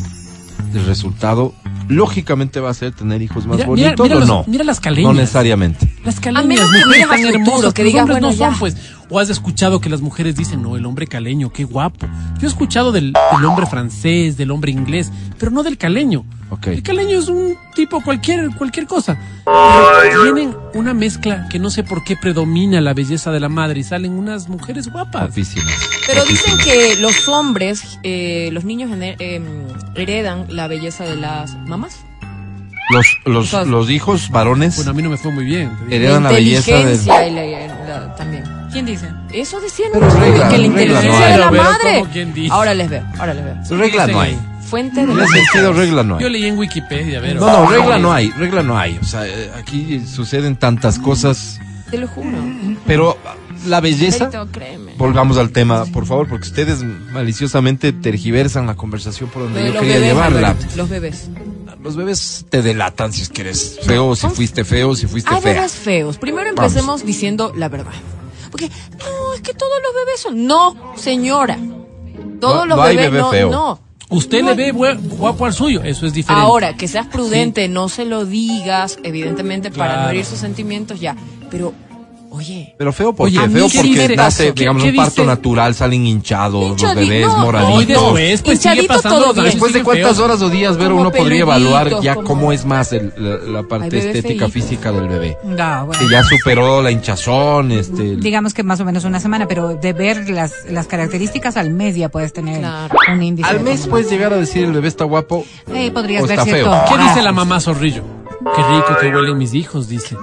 el resultado lógicamente va a ser tener hijos más Mira- bonitos mira o los- no. mira las caleñas. No necesariamente. Las A caleñas, menos que mujeres tan hermosas, que que los digas, hombres no bueno, son, pues. O has escuchado que las mujeres dicen, no, el hombre caleño, qué guapo. Yo he escuchado del, del hombre francés, del hombre inglés, pero no del caleño. El caleño es un tipo cualquier, cualquier cosa. Pero tienen una mezcla que no sé por qué predomina la belleza de la madre y salen unas mujeres guapas. Guapísimas. Pero dicen que los hombres, eh, los niños eh, heredan la belleza de las mamás. Los, los, hijos varones Bueno, a mí no me fue muy bien. heredan la belleza de... la- la- también. ¿Quién dice? Eso decían Pero ¿no? regla, que la inteligencia no hay. de la Pero, madre. ¿cómo quién dice? Ahora les veo, ahora les veo. Regla no hay. Fuente de ese sentido, regla no Yo hay. leí en Wikipedia, ver. No, no, regla no hay, regla no hay. O sea, eh, aquí suceden tantas cosas, Te lo juro. pero la belleza... Volvamos al tema, por favor, porque ustedes maliciosamente tergiversan la conversación por donde de yo quería bebés, llevarla. Los bebés. Los bebés te delatan si es que eres feo, si fuiste feo, si fuiste Hay fea. bebés feos. Primero empecemos diciendo la verdad. Porque, no, es que todos los bebés son. No, señora. Todos No- los no hay bebés bebé no, feo. no. Usted No le ve guapo al suyo, eso es diferente. Ahora, que seas prudente, no se lo digas, evidentemente, para Claro. no herir sus sentimientos, ya. Pero, oye, Pero feo porque Oye, feo ¿qué porque dice? nace, ¿Qué- digamos, un parto dice? natural, salen hinchados los Hinchadi- bebés, no, moraditos. Hoy después, pues sigue Hinchadito pasando todo los bien. años, Después de cuántas feos. horas o días ver Como uno podría evaluar ya como- cómo es más el- la, la parte estética feitos. física del bebé. No, bueno. Que ya superó la hinchazón, este... Digamos que más o menos una semana, pero de ver las, las características al mes ya puedes tener Claro. un índice. Al mes puedes llegar a decir el bebé está guapo. Eh, podrías o ver está cierto. feo. ¿Qué dice la mamá zorrillo? Qué rico que huelen mis hijos, dice.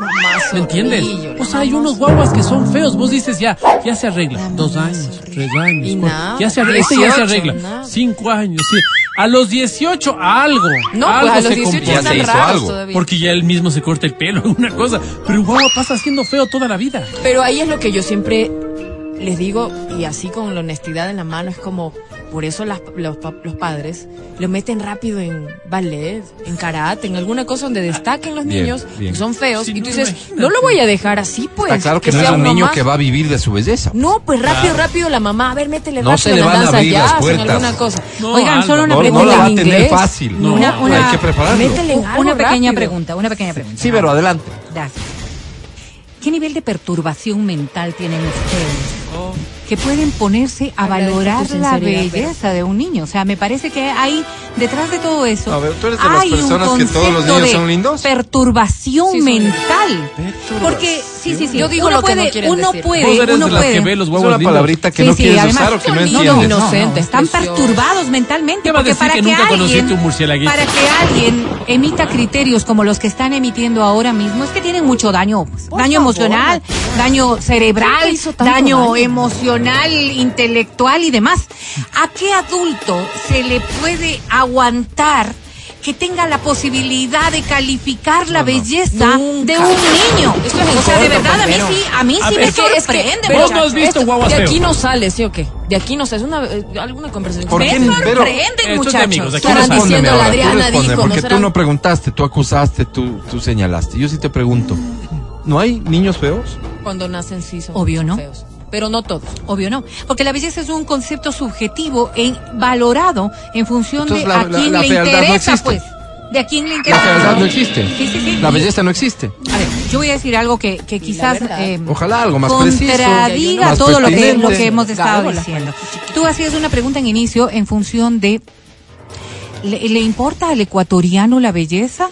¿Me entiendes? O sea, hay unos guaguas que son feos. Vos dices ya, ya se arregla. Dos años, tres años. Y cuatro. nada, Ya se arregla. Este ya se 18, arregla. Cinco años, sí. A los 18, algo. No, algo pues a los se 18 compone. Ya se están hizo algo. todavía. Porque ya él mismo se corta el pelo, una cosa. Pero el guagua pasa siendo feo toda la vida. Pero ahí es lo que yo siempre les digo, y así con la honestidad en la mano, es como, por eso las- los, pa- los padres lo meten rápido en ballet, en karate, en alguna cosa donde destaquen los Bien, niños, bien. que son feos, Sí, y tú no, dices, imagínate. no lo voy a dejar así, pues. Está claro que, no es sea un niño más". que va a vivir de su belleza. No, pues rápido, rápido la mamá, a ver, métele No rápido se le en la van a danza las jazz, en alguna cosa. No, Oigan, solo una No, no pregunta. la va a en tener inglés. fácil. No, una- una- Hay que prepararlo. Métele en algo Una pequeña rápido. pregunta, una pequeña pregunta. Sí, pero adelante. Gracias. ¿Qué nivel de perturbación mental tienen ustedes? Que pueden ponerse a valorar la belleza de un niño. O sea, me parece que hay, detrás de todo eso. A ver, ¿tú eres de las hay un personas que todos los concepto niños de son lindos? Perturbación Sí, mental. Porque, sí, sí, sí. Yo digo uno lo que no puede, uno decir. puede, Vos eres uno de las puede. que ve los Es huevos una lindos. palabrita que Sí, no sí, quieres además- usar o que no entiendes. No, no, Inocente, están perturbados mentalmente. ¿Qué va a porque decir para que que nunca conociste alguien-? Para que alguien emita criterios como los que están emitiendo ahora mismo, es que tienen mucho daño. pues, daño emocional, daño ¿Quién cerebral, daño daño? Emocional, intelectual y demás. ¿A qué adulto se le puede aguantar? que tenga la posibilidad de calificar la belleza Nunca. de un niño. Esto es o sea, de verdad, a mí sí, a mí A sí ver, me es es que- sorprende. pero Vos no has visto guaguas De aquí no sale, ¿sí o qué? De aquí no sale. Es una, eh, alguna conversación. ¿Por me qué? Pero- sorprenden, Esto es de muchachos. Tú no Estarán diciendo, ahora, la tú Adriana dijo, porque ¿no tú no preguntaste, tú acusaste, tú, tú señalaste. Yo sí te pregunto, ¿no hay niños feos? Cuando nacen sí son Obvio, ¿no? feos. Pero no todos. Obvio no, porque la belleza es un concepto subjetivo e valorado en función Entonces, de la- a la- quién la le no interesa, pues. De a quién le La interesa. fealdad no existe. Sí, sí, sí. La belleza no existe. A ver, yo voy a decir algo que, que quizás verdad. eh, Ojalá algo más preciso. contradiga más todo lo que, lo que hemos estado Gábola. diciendo. Tú hacías una pregunta en inicio en función de ¿le, le importa al ecuatoriano la belleza?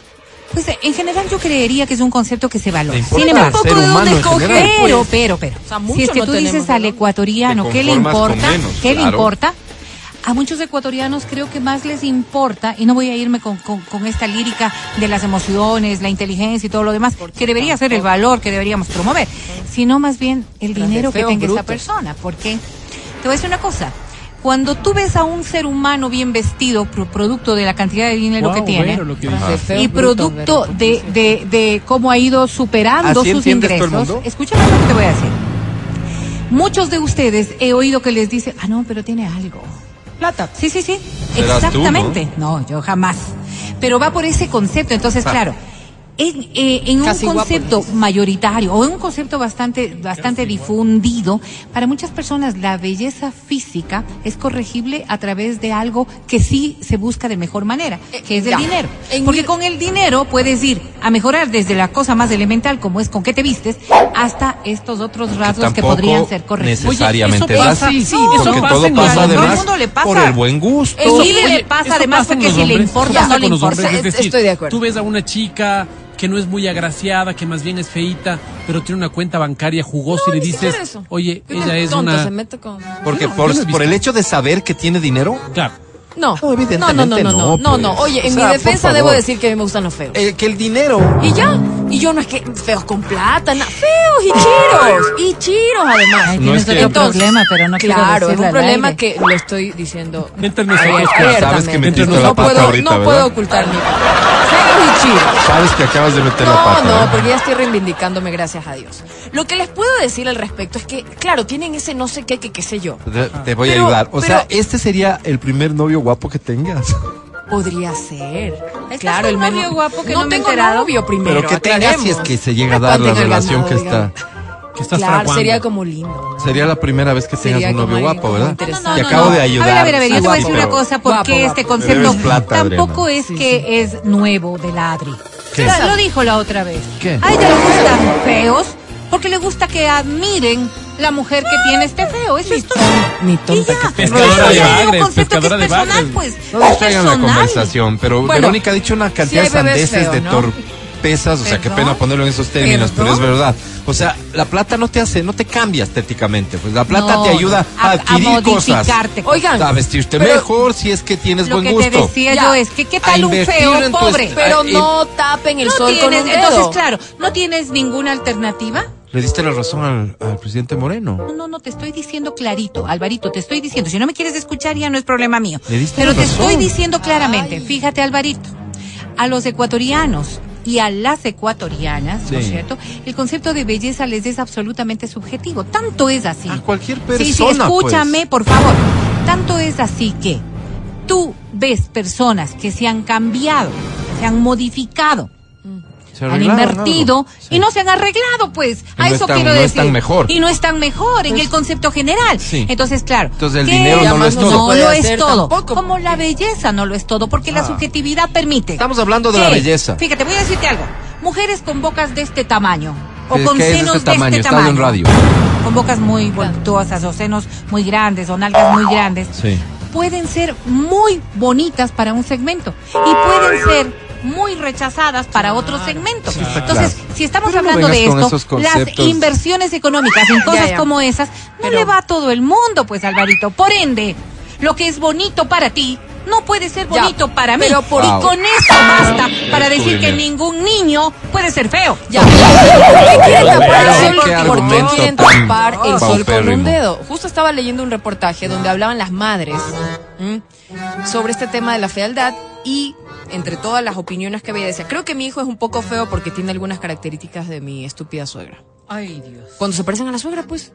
Pues en general yo creería que es un concepto que se valora. Sin embargo, ser ¿de dónde humano en escoge? general. pero, pero, pero. O sea, si es que no tú dices al ¿no? ecuatoriano, ¿qué le importa? menos, ¿Qué le importa? A muchos ecuatorianos creo que más les importa, y no voy a irme con, con- con esta lírica de las emociones, la inteligencia y todo lo demás, que debería ser el valor que deberíamos promover, sino más bien el dinero que tenga esa brutos. persona. Porque te voy a decir una cosa. Cuando tú ves a un ser humano bien vestido, pro- producto de la cantidad de dinero que tiene, que y producto de, de, de cómo ha ido superando ¿Así sus entiendes todo el ingresos. mundo? Escúchame lo que te voy a decir. Muchos de ustedes he oído que les dicen, ah, no, pero tiene algo. Plata. Sí, sí, sí. Tú, Exactamente. ¿no? yo jamás. Pero va por ese concepto. Entonces, Ah. claro, en, eh, en un guapo, concepto mayoritario o en un concepto bastante, bastante difundido, para muchas personas la belleza física es corregible a través de algo que sí se busca de mejor manera, que es el ya. dinero. En Porque mi- con el dinero puedes ir a mejorar desde la cosa más elemental, como es con qué te vistes, hasta estos otros rasgos que, podrían ser correctos. necesariamente Oye, es eso pasa- sí, eso porque pasa todo pasa hombres. además Todo el mundo le pasa. por el buen gusto. Eso Sí, sí le pasa eso además porque si le importa no le importa. hombres, es decir, Estoy de acuerdo. Tú ves a una chica que no es muy agraciada, que más bien es feita, pero tiene una cuenta bancaria jugosa No, y le dices, eso. oye, ella es tonto, una... se mete con... Porque No, por, no por el hecho de saber que tiene dinero, Claro. No, no, no, no, evidentemente no, no, no, no, no. pues. Oye, O en sea, mi defensa debo decir que a mí me gustan los feos. eh, que el dinero Y ya. Y yo no es que feos con plata, na- feos y chiros. Y chiros además. Ay, No es que- otro Entonces, problema, pero no Claro, es un problema aire. que lo estoy diciendo. Abier- claro. Sabes que metiste la no pata puedo, ahorita, no ¿verdad? puedo ocultar mi feos y chiros. sabes que acabas de meter la No, pata. no, ¿eh? porque ya estoy reivindicándome, gracias a Dios. Lo que les puedo decir al respecto es que, claro, tienen ese no sé qué, que qué sé yo. Te, te voy Pero- a ayudar. O pero- sea, este sería el primer novio guapo que tengas. Podría ser. ¿Estás Claro, el novio guapo que no no me tengo enterado? novio primero. Pero que tengas si es que se llega a dar la tenga relación que está. Que estás Claro, fraguando. sería como lindo. ¿no? Sería la primera vez que tengas Sería un novio guapo, ¿verdad? interesante. No, Te no, acabo no. de ayudar. A ver, a ver, a ver, yo te voy a decir una cosa, porque Guapo, este guapo. Concepto plata, tampoco Adriana. es Sí, que es nuevo de la Adri. ¿Qué? O sea, lo dijo la otra vez. ¿Qué? A ella le gustan feos porque le gusta que admiren la mujer que tiene este feo. Eso es todo. Ni tonta que Pescadora de un bagres, concepto que pescadora es de bagres. pues. No distraigan la conversación, pero Bueno, Verónica ha dicho una cantidad de sandeces de ¿no? tor- pesas, o sea, qué pena ponerlo en esos términos, pero es verdad. O sea, la plata no te hace, no te cambia estéticamente, pues la plata No, te ayuda a adquirir cosas. Oigan, a vestirte mejor si es que tienes Lo buen que gusto. te decía Ya. yo es que qué tal un feo pobre. pero no tapen el No sol con tienes, un dedo. entonces claro, no tienes ninguna alternativa. Le diste la razón al, al presidente Moreno. No, no, no, te estoy diciendo clarito, Alvarito, te estoy diciendo. Si no me quieres escuchar ya no es problema mío. Le diste Pero la te razón. estoy diciendo claramente, Ay. fíjate Alvarito, a los ecuatorianos y a las ecuatorianas, ¿no es cierto? El concepto de belleza les es absolutamente subjetivo. Tanto es así. A cualquier Sí, sí, persona, escúchame, por favor. Tanto es así que tú ves personas que se han cambiado, se han modificado, han invertido y no se han arreglado, pues. Y a no eso están- quiero no decir. están mejor. Y no están mejor en el concepto general. Sí. Entonces, claro. Entonces, el ¿qué? dinero no lo es todo. No No puede lo es hacer todo. tampoco. Como la belleza no lo es todo, porque la Ah. subjetividad permite. Estamos hablando de la belleza. Fíjate, voy a decirte algo. Mujeres con bocas de este tamaño. O ¿Qué- con es senos este de tamaño? este tamaño. en radio. Con bocas muy voluptuosas, o senos muy grandes, o nalgas muy grandes Sí. pueden ser muy bonitas para un segmento y pueden ser muy rechazadas para otro segmento. Sí, está Entonces, claro. si estamos Pero no hablando de esto, las inversiones económicas en cosas ya. como esas no Pero- le va a todo el mundo, pues Alvarito. Por ende, lo que es bonito para ti no puede ser Ya, bonito para mí. pero por- Y con eso basta para decir que ningún niño puede ser feo. Ya. ¿Por qué quieren tapar el sol? Qué ¿Por qué argumento quieren tan tapar el sol con un dedo? Justo estaba leyendo un reportaje donde hablaban las madres ¿m? sobre este tema de la fealdad y entre todas las opiniones que había decía, creo que mi hijo es un poco feo porque tiene algunas características de mi estúpida suegra. Ay, Dios. Cuando se parecen a la suegra, pues.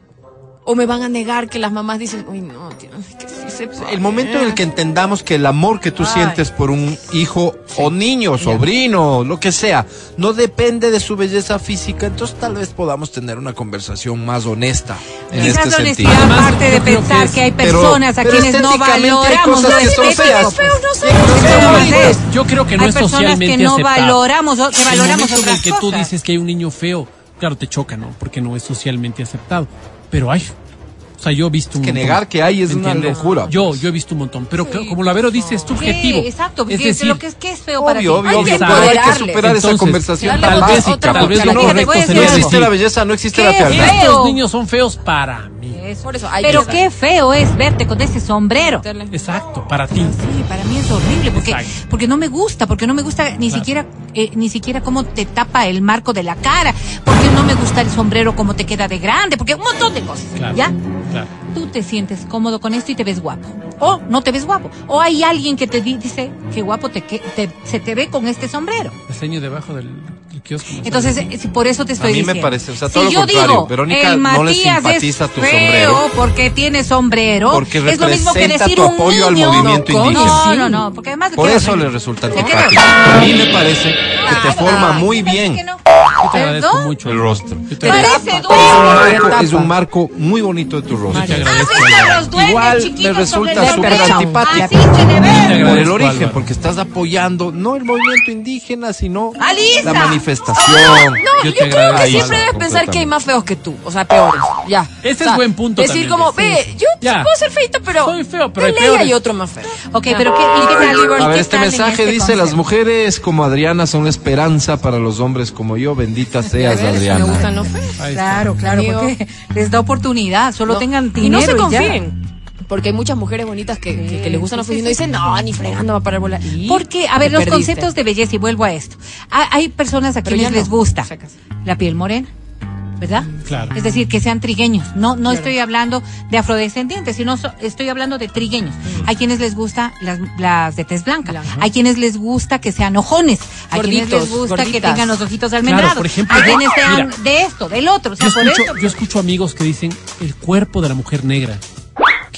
O me van a negar que las mamás dicen, uy, no, que sí se puede". El momento en el que entendamos que el amor que tú Ay. sientes por un hijo o niño, sobrino, lo que sea, no depende de su belleza física, entonces tal vez podamos tener una conversación más honesta en Quizás este sentido. honestidad Además, parte de yo creo que pensar es- que hay Pero- personas a pero quienes no estéticamente hay valoramos cosas que son feas. Yo creo que no hay es personas socialmente que no aceptado. valoramos, que el valoramos momento en el que tú dices que hay un niño feo, claro, te choca, ¿no? Porque no es socialmente aceptado. Pero hay. O sea, yo he visto un que montón. negar que hay es ¿Me una entiendes? locura. Yo, yo he visto un montón. Pero claro, como la Vero dice, es subjetivo. Sí, exacto, porque es decir, lo que es, que es feo para ti. Obvio, obvio, Hay que superar esa conversación tal vez, básica. tal vez No existe la belleza, no existe la ¿Qué fealdad. estos niños son feos para mí. Eso. Por eso hay Pero que- qué feo es verte con ese sombrero. Exacto, para ti. Sí, para mí es horrible porque Exacto. porque no me gusta, porque no me gusta ni Claro. siquiera eh, ni siquiera cómo te tapa el marco de la cara, porque no me gusta el sombrero cómo te queda de grande, porque un montón de cosas, Claro. ¿ya? Claro. Tú te sientes cómodo con esto y te ves guapo. O no te ves guapo. O hay alguien que te di- dice que guapo te, que, te- se te ve con este sombrero. El ceño debajo del, del kiosco. no Entonces, si por eso te A estoy mí me diciendo. parece, o sea, Si todo lo yo contrario, digo, Verónica el no le simpatiza es tu feo sombrero. porque tiene sombrero. Porque es lo mismo que representa decir tu un apoyo al niño. movimiento no, indígena. No, no, no, porque además Por eso le resulta antipático. A mí me parece que te forma muy bien. Yo te agradezco mucho. el rostro. Parece agradezco, Es un, duende. marco, es un marco muy bonito de tu rostro. yo te ¿Has agradezco. visto Álvaro. los duendes Igual me resulta súper antipático. Por el origen, porque estás apoyando no el movimiento indígena, sino la manifestación. No, Yo yo, te creo que siempre debes pensar que hay más feos que tú, o sea, peores. Ya. Ese O sea, es buen punto Decir también, como, ve, sí. yo Ya. puedo ser feito, pero. Soy feo, pero hay peores. otro más feo. Ok, Ya. pero ¿qué, y qué tal? A ver, ¿Qué este mensaje este dice, las mujeres como Adriana son la esperanza para los hombres como yo. Bendita seas, A ver, si Me Adriana. gustan los feos. Claro, claro, porque les da oportunidad, solo No. tengan y dinero no se confíen. Porque hay muchas mujeres bonitas que, que, que les gustan los feos y no dicen, no, ni fregando va a parar bola. Y Porque, a ver, los perdiste. conceptos de belleza, y vuelvo a esto. Ha- Hay personas a Pero quienes no, les gusta la piel morena, ¿verdad? Claro. Es decir, que sean trigueños. No, no estoy hablando de afrodescendientes, sino so- estoy hablando de trigueños. Hay quienes les gusta las, las de tez blanca. Blanca. Hay quienes les gusta que sean ojones. Hay quienes les gusta que tengan los ojitos almendrados. por ejemplo, Hay yo- quienes sean mira. de esto, del otro. O sea, Yo por escucho, eso- yo escucho amigos que dicen el cuerpo de la mujer negra.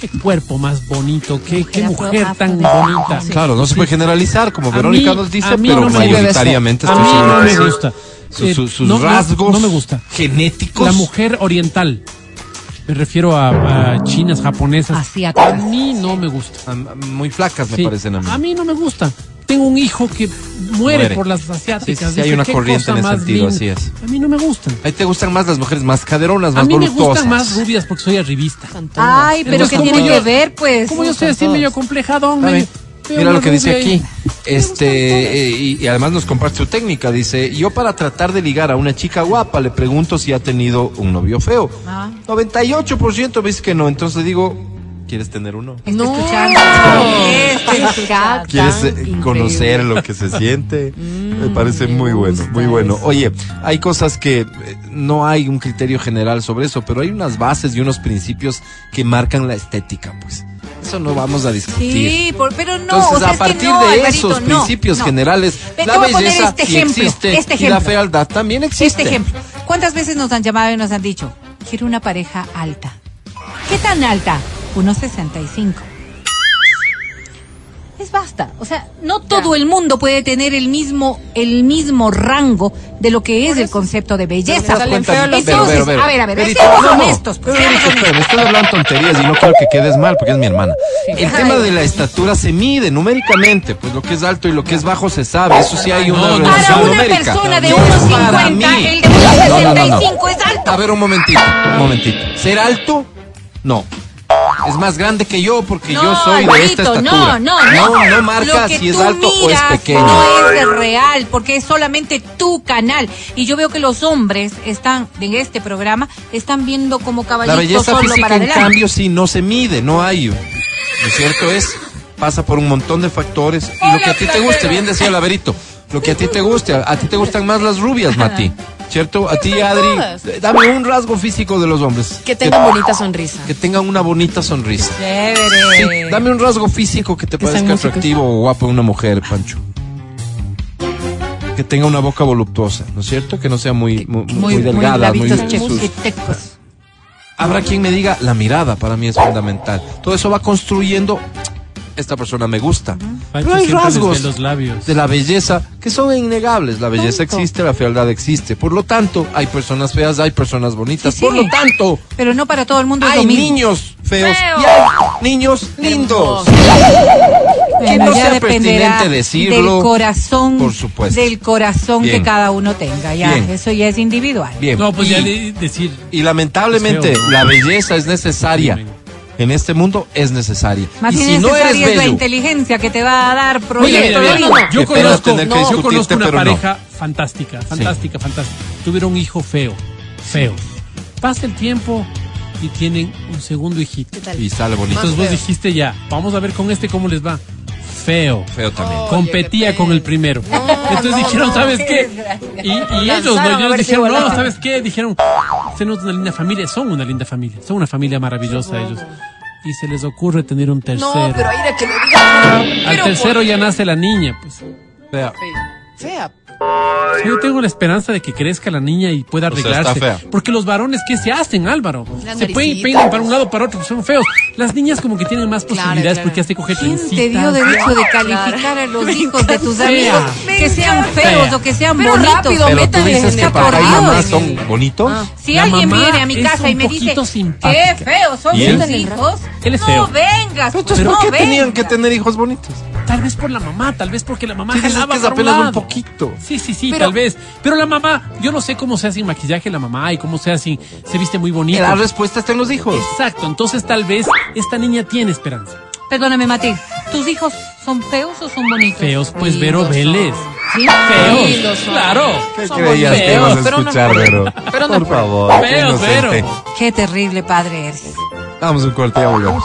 Qué cuerpo más bonito, qué Mujer qué mujer tan afro- bonita. Claro, no se puede generalizar, como A Verónica mí- nos dice, a pero mayoritariamente A mí no me gusta. Su- su- sus rasgos No, me gusta. genéticos. La mujer oriental. Me refiero a, a chinas, japonesas. Asiáticas. A mí no me gusta. Ah, Muy flacas me Sí. parecen a mí. A mí no me gusta. Tengo un hijo que muere, Muere. por las asiáticas. Sí, sí, hay Dice, una "Qué corriente en ese sentido, linda". así es. A mí no me gustan. Ahí te gustan más las mujeres más caderonas, A más mí me voluptuosas. gustan más rubias porque soy arribista. Ay, pero ¿qué tiene yo- que ver, pues? Como yo soy así medio complejadón, medio, Mira lo que dice aquí. Este, y, y además nos comparte su técnica. Dice, yo para tratar de ligar a una chica guapa le pregunto si ha tenido un novio feo. Ah. 98% me dice que no. Entonces le digo, ¿quieres tener uno? No. ¿Quieres eh, Increíble. conocer lo que se siente? Me parece muy bueno, muy bueno. Oye, hay cosas que eh, no hay un criterio general sobre eso, pero hay unas bases y unos principios que marcan la estética, pues. Eso no vamos a discutir. Sí, por- pero no. Entonces, o sea, a es que partir no, de Alvarito, esos no, principios no. generales, la belleza este sí ejemplo, existe este y la fealdad también existe. Este ejemplo. ¿Cuántas veces nos han llamado y nos han dicho, quiero una pareja alta? ¿Qué tan alta? 1,65. Es basta. O sea, no todo el mundo puede tener el mismo, el mismo rango de lo que es el concepto de belleza. Entonces, Pero, pero, pero, a ver, a ver, seamos honestos. pues, estoy hablando tonterías y no quiero que quedes mal porque es mi hermana. El tema de la estatura se mide numéricamente, pues lo que es alto y lo que es bajo se sabe, eso sí hay una No, no, Para relación una numérica. persona de Yo, 1,50, para mí- el de No, no, no, no. 1,65 es alto. A ver, un momentito, un momentito. ¿Ser alto? No. Es más grande que yo porque yo soy de esta estatura. No, no, no. No, no marca Lo si es alto o es pequeño. No es real, porque es solamente tu canal. Y yo veo que los hombres están, en este programa, están viendo como La caballitos belleza solo física, para en adelante. cambio, sí, no se mide, no hay. ¿No es cierto? Es, pasa por un montón de factores. Y lo que a ti te guste, bien decía Laverito, lo que a ti te guste, a ti te gustan más las rubias, Mati. ¿Cierto? A ti, Adri, todas. dame un rasgo físico de los hombres. Que tengan bonita sonrisa. que tengan una bonita sonrisa. Chévere. Sí, dame un rasgo físico que te Que parezca atractivo o guapo una mujer, Pancho. Que tenga una boca voluptuosa, ¿no es cierto? Que no sea muy, muy, muy delgada, muy, labitos checos sus- y tecos. Habrá quien me diga, la mirada para mí es fundamental. Todo eso va construyendo, esta persona me gusta. Pancho Pero hay rasgos los labios. de la belleza que son innegables. La belleza existe, la fealdad existe. Por lo tanto, hay personas feas, hay personas bonitas. Sí, sí. Por lo tanto, Pero no para todo el mundo es hay niños feos Feo. y hay niños lindos. que no ya sea dependerá pertinente decirlo, del corazón, por supuesto. del corazón Bien. que cada uno tenga. Ya, Bien. eso ya es individual. Bien. No, pues y, ya de- decir. y lamentablemente la belleza es necesaria. En este mundo es necesaria. Más y si no eres es la bello, inteligencia que te va a dar Oye, proyecto mira, mira, yo conozco, tener que no, yo conozco una pero no. pareja fantástica, fantástica, fantástica. Tuvieron un hijo feo, feo. Pasa el tiempo y tienen un segundo hijito. y sale bonito. Entonces vos dijiste ya, vamos a ver con este cómo les va. Feo. Feo también. Competía con el primero. Entonces dijeron, ¿sabes qué? Y, y ellos, ¿no? Ellos dijeron, no. ¿sabes qué? Dijeron, tenemos una linda familia, son una linda familia, son una familia maravillosa ellos. Y se les ocurre tener un tercero. No, pero ahí era que lo digas. Al tercero ya nace la niña, pues. Fea. Fea. Yo tengo la esperanza de que crezca la niña y pueda O sea, arreglarse. está fea. Porque los varones, ¿qué se hacen, Álvaro? Se pueden peinan para un lado, para otro, pues son feos. Las niñas como que tienen más Claro, posibilidades claro. porque ya se coge ¿Quién te dio derecho de calificar a los hijos de tus Fea. amigos que sean feos Fea. o que sean Pero bonitos? rápido, Pero tú dices en que el papá y mamá son bonitos. Si La alguien viene a mi casa y me dice, poquito qué simpática. feos son tus hijos, Él es no feo. vengas, Entonces, no ¿por qué vengas. tenían que tener hijos bonitos? Tal vez por la mamá, tal vez porque la mamá Sí, jalaba que es para un apenas un lado. poquito. Sí, sí, sí, Pero- tal vez. Pero la mamá, yo no sé cómo se hace sin maquillaje la mamá y cómo se hace, se viste muy bonito. La respuesta está en los hijos. Exacto, entonces tal vez esta niña tiene esperanza. Perdóname, Mati, ¿tus hijos son feos o son bonitos? Feos, pues Vero. Vélez. ¿Sí? Feos, son. claro. ¿Qué Son creías que feos, ibas a pero no- escuchar, Vero? pero no- Por favor, Feos. Vero. Qué terrible padre eres. Vamos un corte, ya volvemos.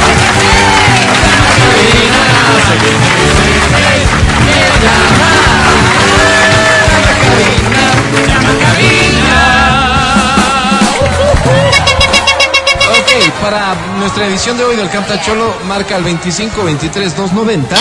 nuestra edición de hoy del Canta Cholo, marca el 25 23 290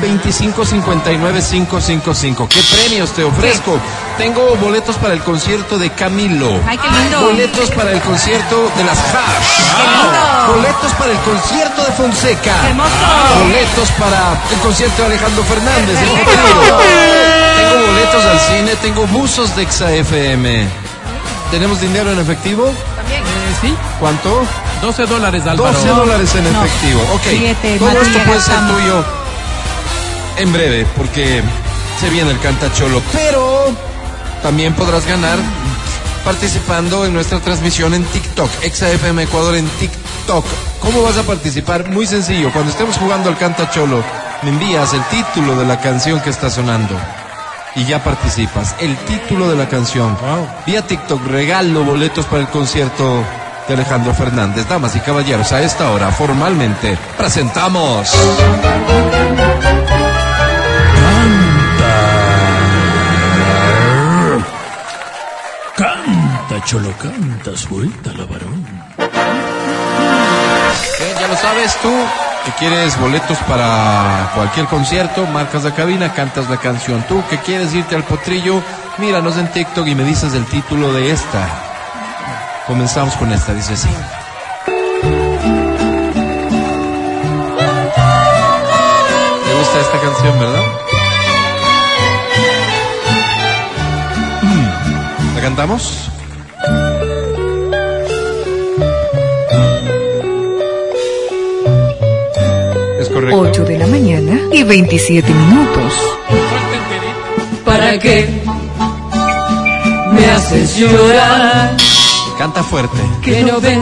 25 59 555. ¿Qué premios te ofrezco? Tengo boletos para el concierto de Camilo. Ay, qué lindo. Boletos para el concierto de las Hash. Qué lindo. Boletos para el concierto de Fonseca. Qué. Boletos para el concierto de Alejandro Fernández. Tengo boletos al cine, tengo buzos de XAFM. ¿Tenemos dinero en efectivo? Eh, sí, ¿Cuánto? 12 dólares, Álvaro. 12 dólares en No. efectivo. Ok. Siete, Todo esto puede ser tuyo en breve, porque se viene el cantacholo. Pero también podrás ganar participando en nuestra transmisión en TikTok, ExaFM Ecuador en TikTok. ¿Cómo vas a participar? Muy sencillo. Cuando estemos jugando al cantacholo, me envías el título de la canción que está sonando. Y ya participas. El título de la canción. Vía TikTok regalo boletos para el concierto de Alejandro Fernández. Damas y caballeros, a esta hora formalmente presentamos. Canta, cholo, canta, suelta la varón. Ya lo sabes tú, que quieres boletos para cualquier concierto, marcas la cabina, cantas la canción. Tú que quieres irte al potrillo, míranos en TikTok y me dices el título de esta. Comenzamos con esta, dice así. ¿Te gusta esta canción, verdad? Mm. ¿La cantamos? Es correcto. 8 de la mañana y 27 minutos. ¿Para qué me haces llorar? Canta fuerte. Que no ves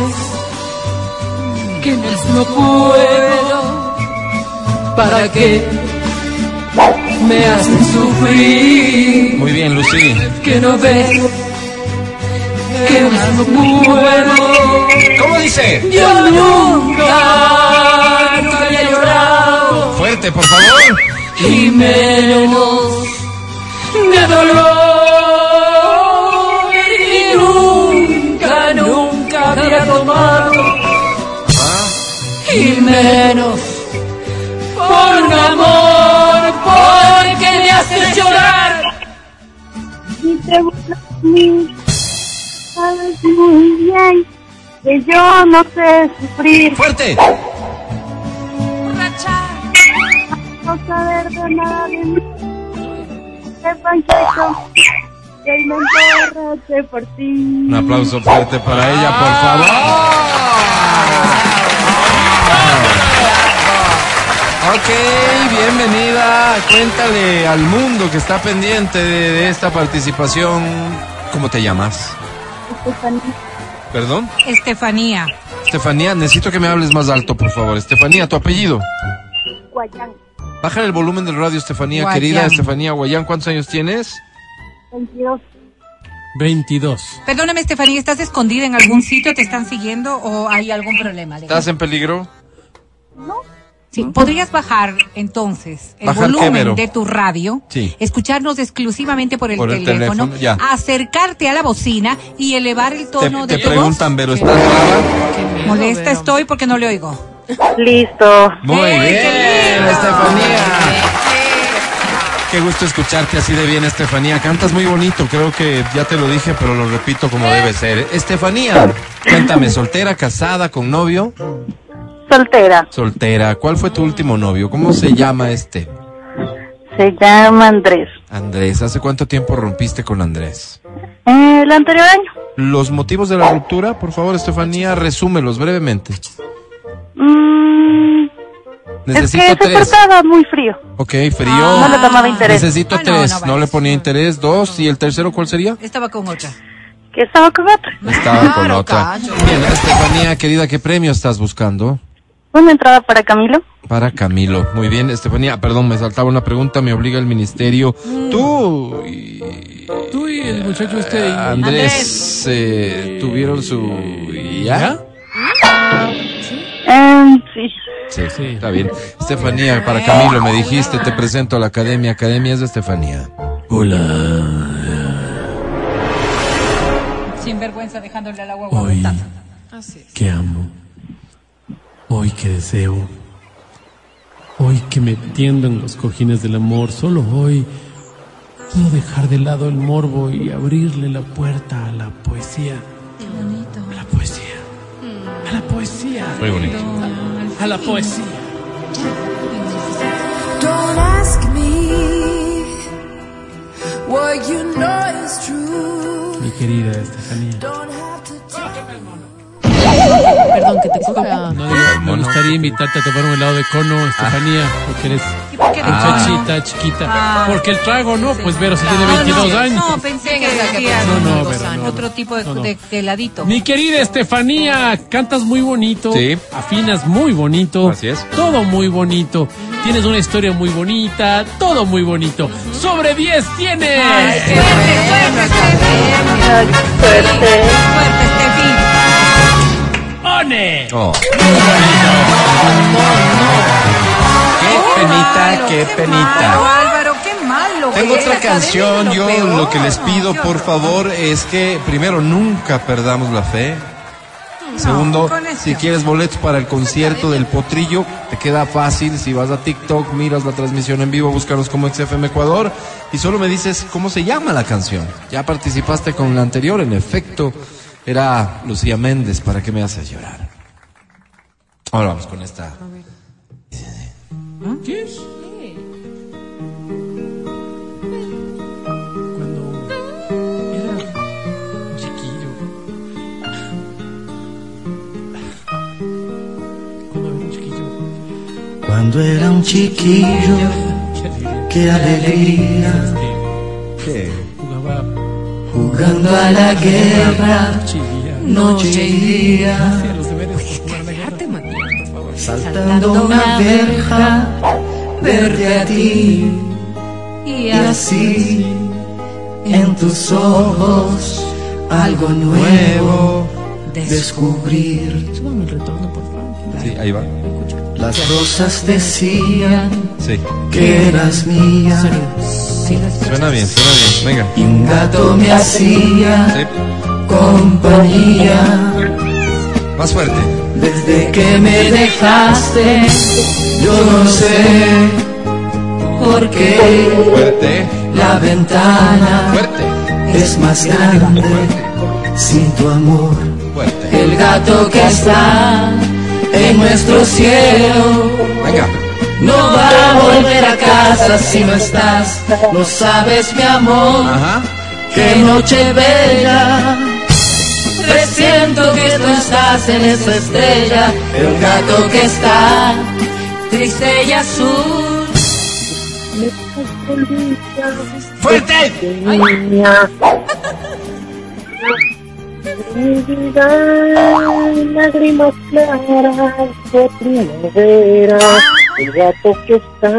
que más no puedo. ¿Para qué me haces sufrir? Muy bien, Lucy. Que no ves que más no puedo. ¿Cómo dice? Yo nunca, nunca había llorado Fuerte, por favor. y menos de dolor menos por un amor porque me haces llorar Y te mí, sabes muy bien que yo no sé sufrir. Fuerte. No saber de nada de mí. Panchito, que por ti. Un aplauso fuerte para ella, por favor. Ok, bienvenida. Cuéntale al mundo que está pendiente de, de esta participación. ¿Cómo te llamas? Estefanía, ¿Perdón? Estefanía. Estefanía, necesito que me hables más alto, por favor. Estefanía, tu apellido. Guayán, Bájale el volumen del radio, Estefanía, Guayán. querida Estefanía Guayán. ¿Cuántos años tienes? 22. 22. Perdóname, Estefanía, ¿estás escondida en algún sitio? ¿Te están siguiendo o hay algún problema? ¿Estás en peligro? Sí, ¿podrías bajar entonces el ¿Bajar qué, volumen de tu radio, Sí. escucharnos exclusivamente por el, Por el teléfono, acercarte a la bocina y elevar el Te, tono te de tu preguntan, voz? pero ¿estás brava? Molesta estoy porque no le oigo. Listo. Muy ¡Eh, bien, lindo! Estefanía. Qué gusto escucharte así de bien, Estefanía. Cantas muy bonito, creo que ya te lo dije, pero lo repito como debe ser. Estefanía, cuéntame, ¿soltera, casada, con novio? Soltera. Soltera. ¿Cuál fue tu último novio? ¿Cómo se llama este? Se llama Andrés. Andrés. ¿Hace cuánto tiempo rompiste con Andrés? Eh, el anterior año. Los motivos de la ruptura, por favor, Estefanía, resúmelos brevemente. Mm, Necesito es que se portaba muy frío. Ok, frío. No le tomaba interés. Necesito Ah, tres. no le ponía interés. Dos. ¿Y el tercero cuál sería? Estaba con otra. Que estaba con otro. Estaba con otra. cacho. Bien, Estefanía, querida, ¿qué premio estás buscando? Una entrada para Camilo. Para Camilo. Muy bien, Estefanía. Perdón, me saltaba una pregunta, me obliga el ministerio. Tú y... Tú y el muchacho este. Andrés, Andrés. eh, tuvieron su... ¿Ya? Eh, sí. Sí, sí, está bien. Estefanía, para Camilo me dijiste, te presento a la academia. Academia es de Estefanía. Hola. Sin vergüenza dejándole al agua Hoy botada. que amo. Hoy que deseo. Hoy que me tiendo en los cojines del amor, solo hoy puedo dejar de lado el morbo y abrirle la puerta a la poesía. Qué bonito. A la poesía. A la poesía. Muy bonito. A la poesía. Don't ask me what you know is true. Mi querida Estefanía. Perdón, que te coja. No, digo, me gustaría invitarte a tomar un helado de cono, Estefanía, porque eres qué muchachita, chiquita. Ah. Porque el trago no, pues Vero, si tiene No, 22 no, años. No, pensé que decías No, no, no. otro tipo de, No, no. de- de heladito. Mi querida Estefanía, cantas muy bonito, Sí. afinas muy bonito, Así es. todo muy bonito, tienes una historia muy bonita, todo muy bonito. Sobre 10 tienes. Suerte, suerte, Steffi. Suerte. Suerte, Oh. Qué penita, qué penita. Álvaro, qué malo. Tengo otra canción. Yo lo que les pido, por favor, es que primero nunca perdamos la fe. Segundo, si quieres boletos para el concierto del Potrillo, te queda fácil. Si vas a TikTok, miras la transmisión en vivo, búscanos como XFM Ecuador y solo me dices cómo se llama la canción. Ya participaste con la anterior, en efecto, era Lucía Méndez, ¿para qué me haces llorar? Ahora vamos con esta. ¿Qué es? Cuando era chiquillo. Cuando era un chiquillo. Cuando era un chiquillo, qué alegría, jugando a la guerra, noche y día. saltando una verja, verte a ti, y así, en tus ojos, algo nuevo, descubrir. Sí, ahí va. Las rosas decían Sí. que eras mía, Suena bien, suena bien. Venga. y un gato me hacía Sí. compañía. Más fuerte. Desde que me dejaste, yo no sé por qué Fuerte. la ventana Fuerte. es más grande sin tu amor. Fuerte. El gato que está en nuestro cielo Venga. No va a volver a casa si no estás. No sabes, mi amor, Ajá. qué noche bella. Presiento que tú estás en esa estrella, el gato que está triste y azul. ¡Fuerte! Niña. Mi vida, lágrimas claras de primavera, el gato que está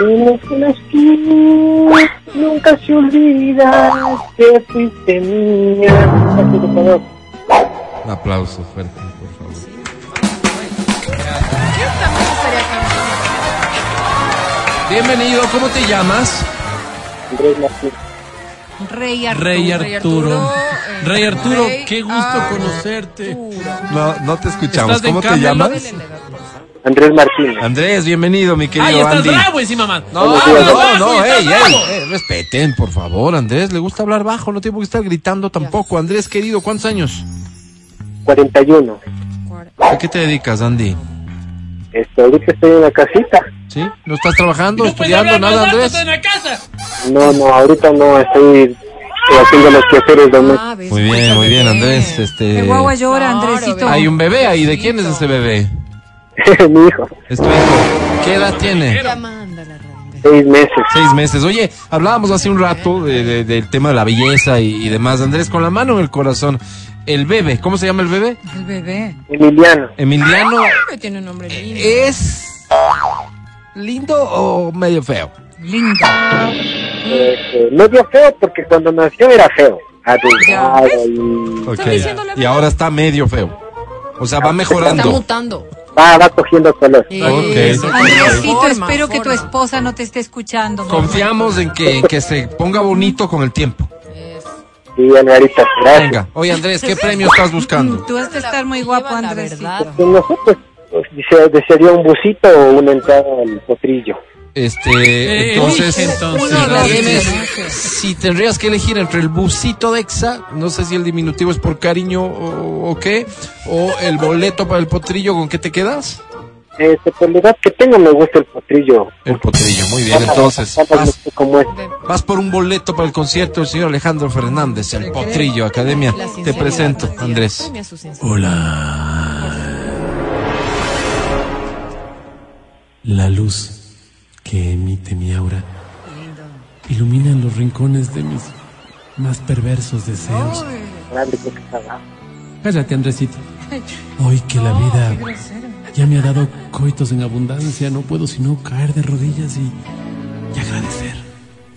en una esquina, nunca se olvida que fuiste mía. Por favor. Un aplauso fuerte, por favor. Bienvenido, ¿cómo te llamas? Andrés Martín. Rey Arturo. Rey Arturo. Rey Arturo, Rey qué gusto Arturo. conocerte. No, no te escuchamos. ¿Estás de ¿Cómo te llamas? Andrés Martín. Andrés, bienvenido, mi querido ¡Ay, estás Andy. bravo encima, man! No, no, no, bajo no, ey, ey, ey, respeten, por favor, Andrés, le gusta hablar bajo, no tiene por qué estar gritando tampoco. Andrés, querido, ¿cuántos años? 41. ¿A qué te dedicas, Andy? Este, ahorita estoy en la casita. ¿Sí? ¿No estás trabajando, No puedes estudiando, hablar nada, Andrés? en la casa. No, no, ahorita no, estoy haciendo los quehaceres. Ah, Muy bien, muy bien, Andrés. Este, El guagua llora, Andresito. hay un bebé ahí, ¿de quién es ese bebé? Mi hijo, Es tu hijo. ¿Qué edad tiene? Seis meses. Seis meses. Oye, hablábamos hace un rato de- de- del tema de la belleza y, y demás. Andrés, con la mano en el corazón, el bebé, ¿cómo se llama el bebé? El bebé. Emiliano, Emiliano, Tiene un nombre lindo. ¿es lindo o medio feo? Lindo. este, medio feo porque cuando nació era feo. Adulgado y Y ahora está medio feo. O sea, va Está mejorando. mutando. Va, va cogiendo color. Eso, Andresito, forma, espero que tu forma. esposa no te esté escuchando. Confiamos en que, en que se ponga bonito con el tiempo. Sí, Alvarita, gracias. Venga. Oye, Andrés, ¿qué premio estás buscando? Tú has de estar muy guapo, Andresito. verdad. Pues nosotros pues, desea- desearía un busito o una entrada al potrillo. Este, entonces, entonces si, tendrías que elegir entre el busito de EXA, no sé si el diminutivo es por cariño o, qué, o el boleto para el potrillo, ¿con qué te quedas? Este, por la edad que tengo me gusta el potrillo. El potrillo, muy bien. Entonces, vas, vas por un boleto para el concierto del señor Alejandro Fernández, el potrillo, Academia. Te presento, Andrés. Hola. La luz que emite mi aura ilumina los rincones de mis más perversos deseos. Cállate, Andresito. Hoy que la vida ya me ha dado coitos en abundancia, no puedo sino caer de rodillas y, y agradecer.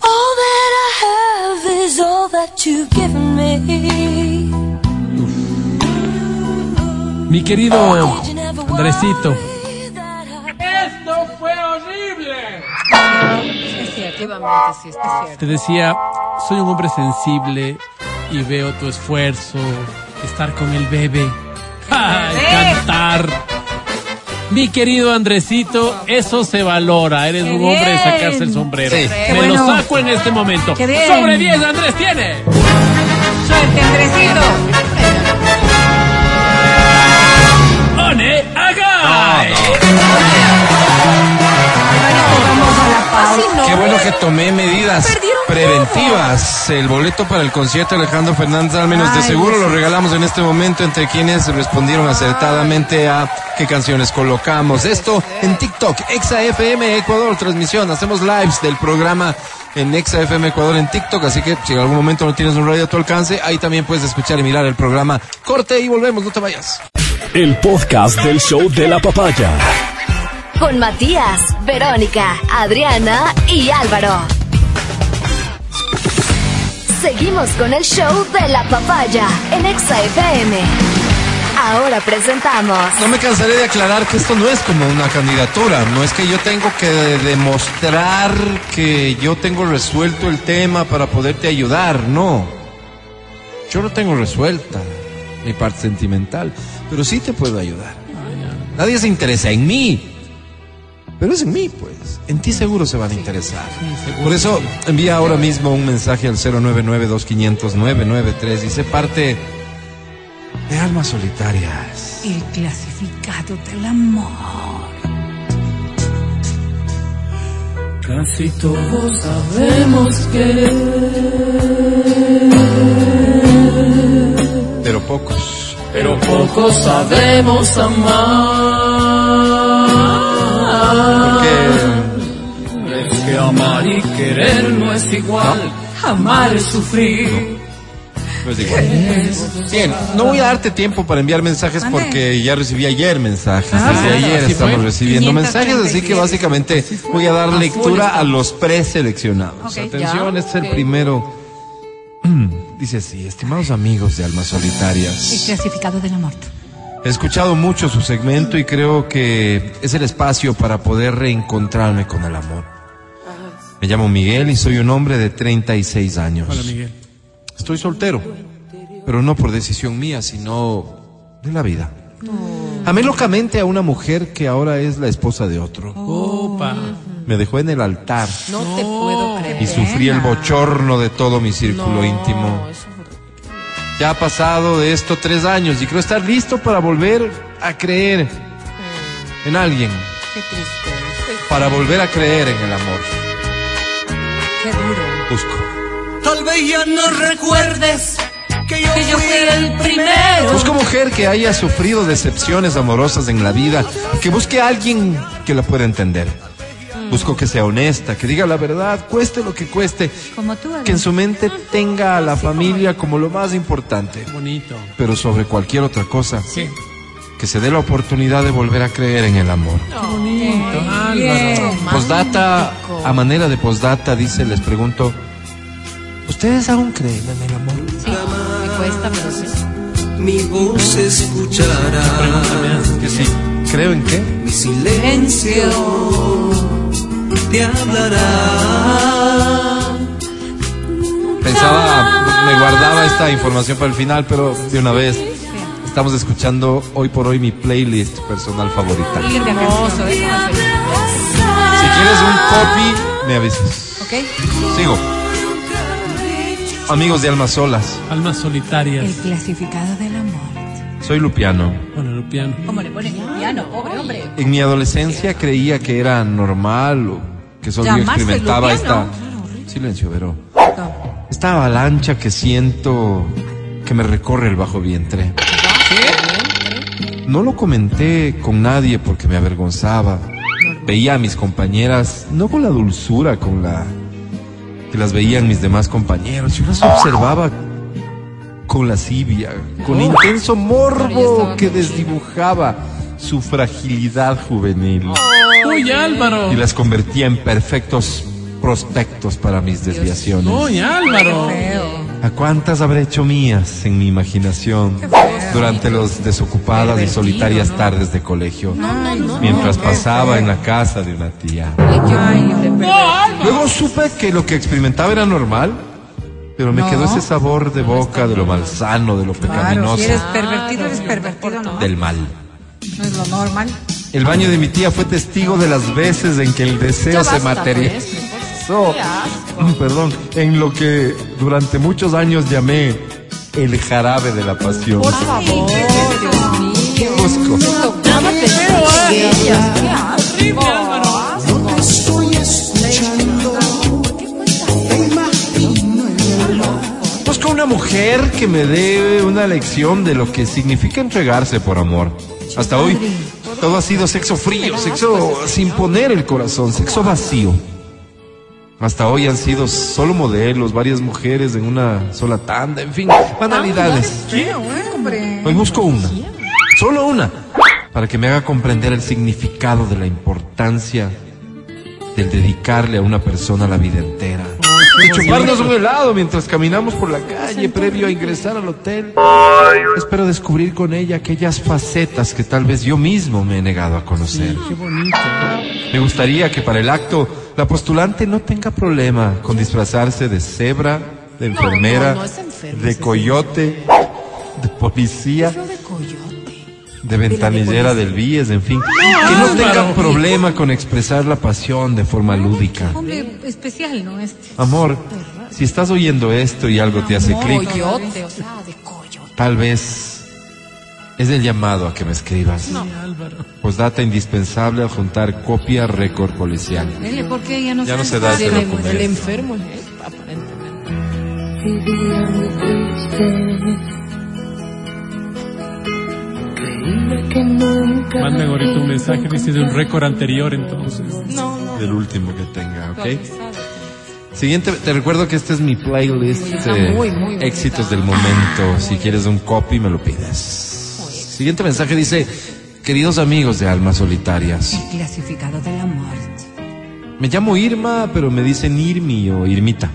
All that I have is all that you've given me. Mi querido Andresito, efectivamente, sí, es cierto. te decía, soy un hombre sensible y veo tu esfuerzo, estar con el bebé, ¡Ay, cantar. Mi querido Andresito, eso se valora. Eres un hombre de sacarse el sombrero. Sí. Qué Me lo bueno. saco en este momento. Qué bien. Sobre 10 Andrés tiene. Suerte, Andresito. ¡One Agai! Vamos a la pausa. Qué bueno que tomé medidas preventivas. El boleto para el concierto de Alejandro Fernández, al menos de seguro, lo regalamos en este momento entre quienes respondieron acertadamente a qué canciones colocamos. Esto en TikTok, ExaFM Ecuador, transmisión. Hacemos lives del programa en ExaFM Ecuador en TikTok, así que si en algún momento no tienes un radio a tu alcance, ahí también puedes escuchar y mirar el programa. Corte y volvemos, no te vayas. El podcast del show de la papaya. Con Matías, Verónica, Adriana y Álvaro. Seguimos con el show de la papaya en Exa FM. Ahora presentamos No me cansaré de aclarar que esto no es como una candidatura, no es que yo tengo que demostrar que yo tengo resuelto el tema para poderte ayudar, no. Yo no tengo resuelta mi parte sentimental, pero sí te puedo ayudar. Nadie se interesa en mí, pero es en mí, pues. En ti seguro se van a interesar. Por eso envía ahora mismo un mensaje al 099-2500-993 y sé parte de Almas Solitarias. El clasificado del amor. Casi todos sabemos que Pero pocos. pero pocos sabemos amar. Es que amar y querer no es igual. Amar es sufrir. No es igual. Bien, no voy a darte tiempo para enviar mensajes Mande. porque ya recibí ayer mensajes. Ah, Desde ayer estamos fue. recibiendo mensajes, así que 537. básicamente voy a dar lectura a los preseleccionados. Atención, ya, este es el primero. Dice así, estimados amigos de Almas El Solitarias. clasificado del amor. He escuchado mucho su segmento y creo que es el espacio para poder reencontrarme con el amor. Me llamo Miguel y soy un hombre de 36 años. Hola, Miguel. Estoy soltero, pero no por decisión mía, sino de la vida. Amé locamente a una mujer que ahora es la esposa de otro. Opa. Me dejó en el altar No te puedo creer. y sufrí el bochorno de todo mi círculo No, íntimo. eso Ya ha pasado de esto tres años y creo estar listo para volver a creer en alguien, Qué triste. para volver a creer en el amor. Qué duro. Busco. Tal vez ya no recuerdes que yo, fui el primero. Busco mujer que haya sufrido decepciones amorosas en la vida, que busque a alguien que la pueda entender. Busco que sea honesta, que diga la verdad, cueste lo que cueste, Como tú, que en su mente tenga a la familia como lo más importante, Bonito. pero sobre cualquier otra cosa, ¿Qué? que se dé la oportunidad de volver a creer en el amor. Bonito. Álvaro. Bien. Postdata, a manera de postdata, dice, les pregunto, ¿ustedes aún creen en el amor? Sí, me cuesta, pero sí. Mi voz se escuchará. Que sí. ¿Creo en qué? Mi silencio te hablará. Pensaba, me guardaba esta información para el final, pero de una vez estamos escuchando hoy por hoy mi playlist personal favorita. Si quieres un copy, me avisas. ¿Ok? Sigo. Amigos de Almas Solas, Almas solitarias. El clasificado del amor. soy Lupiano. Hola, Lupiano. ¿Cómo le ponen piano, pobre hombre? En mi adolescencia creía que era normal o que solo yo Llamarse experimentaba esta... Silencio, Vero. Esta avalancha que siento que me recorre el bajo vientre. No lo comenté con nadie porque me avergonzaba. veía a mis compañeras, no con la dulzura con la que las veían mis demás compañeros, yo las observaba con lascivia, con intenso morbo que desdibujaba su fragilidad juvenil Uy, Álvaro. y las convertía en perfectos prospectos para mis desviaciones. Uy, Álvaro. ¿A cuántas habré hecho mías en mi imaginación durante las desocupadas y solitarias tardes de colegio, mientras pasaba en la casa de una tía? Luego supe que lo que experimentaba era normal, pero me No. quedó ese sabor de boca de lo malsano, de lo Claro, pecaminoso, si eres pervertido, eres pervertido, ¿no? del mal. No es lo normal. El baño de mi tía fue testigo de las veces en que el deseo se materializó. Perdón, en lo que durante muchos años llamé el jarabe de la pasión. Por favor, Dios mío. Busco. Busco una mujer que me dé una lección de lo que significa entregarse por amor. Hasta hoy todo ha sido sexo frío, sexo sin poner el corazón, sexo vacío. Hasta hoy han sido solo modelos, varias mujeres en una sola tanda, en fin, banalidades. Hoy busco una, solo una, para que me haga comprender el significado de la importancia del dedicarle a una persona la vida entera. De chuparnos un helado mientras caminamos por la calle previo a ingresar al hotel. Espero descubrir con ella aquellas facetas que tal vez yo mismo me he negado a conocer. Qué bonito. Me gustaría que para el acto la postulante no tenga problema con disfrazarse de cebra, de enfermera, no, no es enfermo, de coyote, de policía, de ventanillera del BIES, en fin. Que no tenga problema con expresar la pasión de forma lúdica. Hombre especial, ¿no? Este. Amor, si estás oyendo esto y algo te hace clic, Coyote, o sea, de coyote. tal vez es el llamado a que me escribas. Álvaro. Postdata indispensable al juntar copia récord policial. Dele, ¿por qué ya no Ya no se está? da ese El, documento. el enfermo él, aparentemente. Mandan ahorita un mensaje, dice de un récord anterior, entonces. No, no. Del último que tenga, ¿ok? Siguiente, te recuerdo que este es mi playlist muy, muy bonita. éxitos del momento. Si quieres un copy, me lo pides. Siguiente mensaje dice, queridos amigos de almas solitarias, El clasificado de la muerte. me llamo Irma, pero me dicen Irmi o Irmita.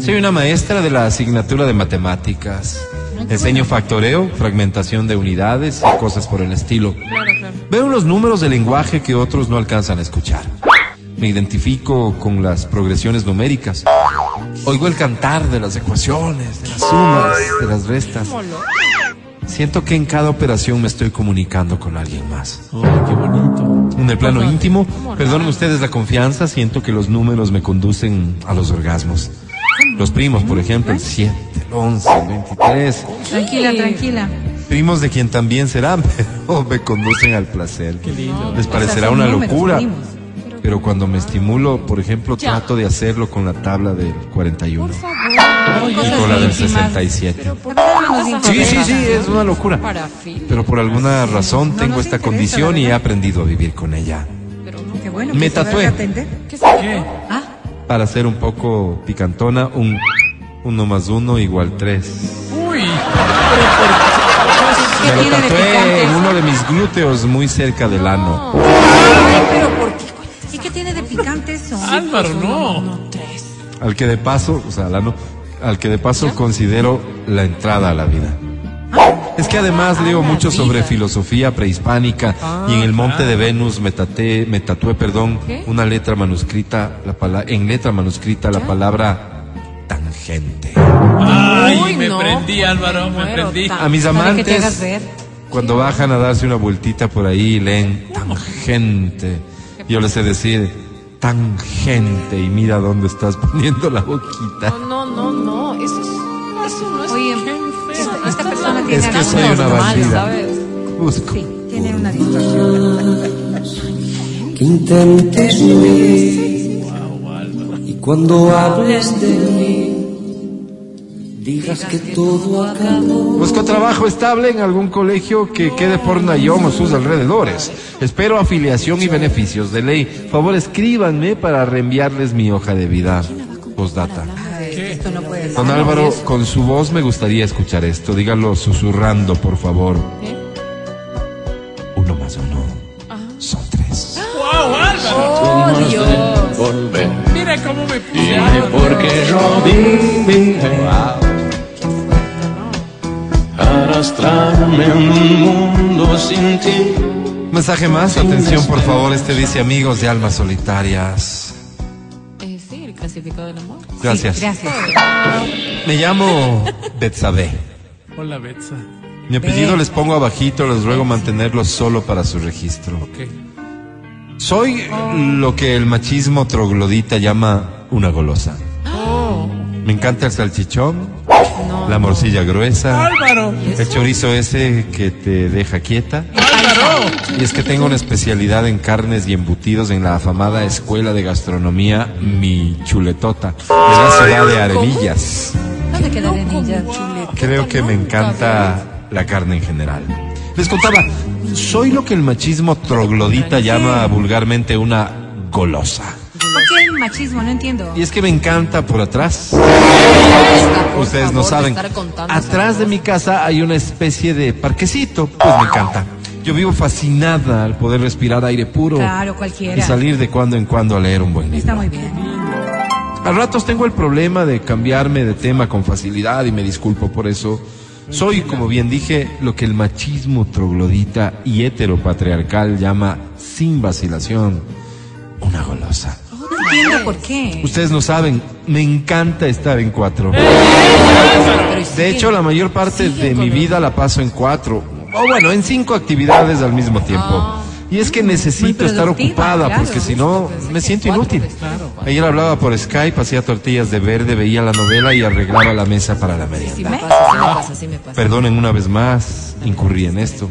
Soy una maestra de la asignatura de matemáticas. Enseño factoreo, fragmentación de unidades y cosas por el estilo. Veo unos números de lenguaje que otros no alcanzan a escuchar. Me identifico con las progresiones numéricas. Oigo el cantar de las ecuaciones, de las sumas, de las restas. Siento que en cada operación me estoy comunicando con alguien más. Oh, qué bonito. En el plano íntimo, perdonen ustedes la confianza, siento que los números me conducen a los orgasmos. Los primos, por ejemplo, el 7, el 11, el 23. Tranquila, tranquila. Primos de quien también serán, pero me conducen al placer. Les parecerá una locura. Pero cuando me estimulo, por ejemplo, trato de hacerlo con la tabla del 41 y con la del 67. Sí, sí, sí, es una locura. Pero por alguna razón tengo esta condición y he aprendido a vivir con ella. Qué bueno. Me tatué. ¿Qué? Ah, Para ser un poco picantona, un uno más uno igual tres. Uy. ¿qué Me lo tatué en uno de mis glúteos muy cerca del ano. Ay, pero ¿por qué? ¿Y qué tiene de picante eso? Álvaro, no. Al que de paso, o sea, al ano, al que de paso considero la entrada a la vida. Es que además leo mucho sobre filosofía prehispánica y en el monte de Venus me tatué, me tatué, perdón, una letra manuscrita, la pala- en letra manuscrita la palabra tangente. Ay, Uy, me no. prendí, Álvaro, me prendí. tan- A mis amantes, cuando bajan a darse una vueltita por ahí, leen tangente. Yo les sé decir tangente y mira dónde estás poniendo la boquita. No, no, no, no. Eso, es. Oye, esta, esta persona tiene Es que soy una normal, bandida. ¿sabes? Busco. Sí, tiene una distorsión. Que intentes huir. Y cuando hables de mí, digas que todo acabó. Busco trabajo estable en algún colegio que quede por Nayón o sus alrededores. Espero afiliación y beneficios de ley. Favor, escríbanme para reenviarles mi hoja de vida. Postdata. Esto no puede ser. Don Álvaro, con su voz me gustaría escuchar esto. Dígalo susurrando, por favor. Uno más uno. Son tres. ¡Wow, Álvaro! Oh, Dios. Volver. Mira cómo me puse. Dime por qué Robin vine arrastrarme a un mundo sin ti. Mensaje más, atención por favor, este dice amigos de almas solitarias. Del amor. Gracias. Sí, gracias. Me llamo Betsabe. Hola, Betsa. Mi apellido les pongo abajito, les ruego mantenerlo solo para su registro. Ok. Soy lo que el machismo troglodita llama una golosa. Me encanta el salchichón, la morcilla gruesa, ¡Álvaro! el chorizo ese que te deja quieta. ¡Álvaro! Y es que tengo una especialidad en carnes y embutidos en la afamada Escuela de Gastronomía Mi Chuletota, de la ciudad de Arenillas. ¿Dónde queda Arenilla? Creo que me encanta la carne en general. Les contaba, soy lo que el machismo troglodita llama vulgarmente una golosa. ¿Por qué el machismo? No entiendo. Y es que me encanta por atrás. Por Ustedes no favor, saben. estar contando Atrás de mi casa hay una especie de parquecito. Pues me encanta. Yo vivo fascinada al poder respirar aire puro. Claro, cualquiera. Y salir de cuando en cuando a leer un buen libro. Está muy bien. A ratos tengo el problema de cambiarme de tema con facilidad y me disculpo por eso. Soy, como bien dije, lo que el machismo troglodita y heteropatriarcal llama sin vacilación una golosa. Entiendo por qué. Ustedes no saben, me encanta estar en cuatro. De hecho, la mayor parte de mi vida la paso en cuatro. O bueno, en cinco actividades al mismo tiempo. Y es que necesito estar ocupada claro. porque si no me siento inútil. Ayer hablaba por Skype, hacía tortillas de verde, veía la novela y arreglaba la mesa para la Sí merienda. me pasa, sí me pasa, sí me pasa. Perdonen una vez más, incurrí en esto.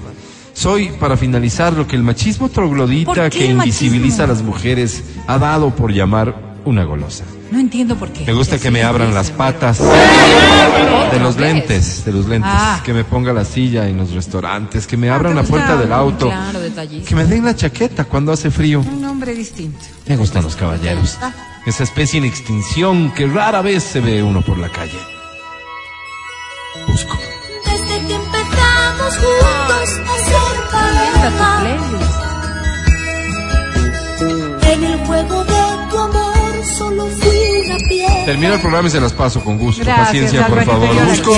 Soy, para finalizar, lo que el machismo ¿Por troglodita que invisibiliza a las mujeres ha dado por llamar una golosa. No entiendo por qué. Me gusta que me abran las patas de los lentes, de los lentes, Ah. que me ponga la silla en los restaurantes, que me abran la puerta del auto, Claro, que me den la chaqueta cuando hace frío. Un nombre distinto. Me gustan los caballeros. Esa especie en extinción que rara vez se ve uno por la calle. Busco. Desde que empezamos juntos a ser Esta tu pareja, playlist. en el juego de tu amor solo fui una piedra. Termino el programa y se las paso con gusto. Gracias, Paciencia, por favor. Busco,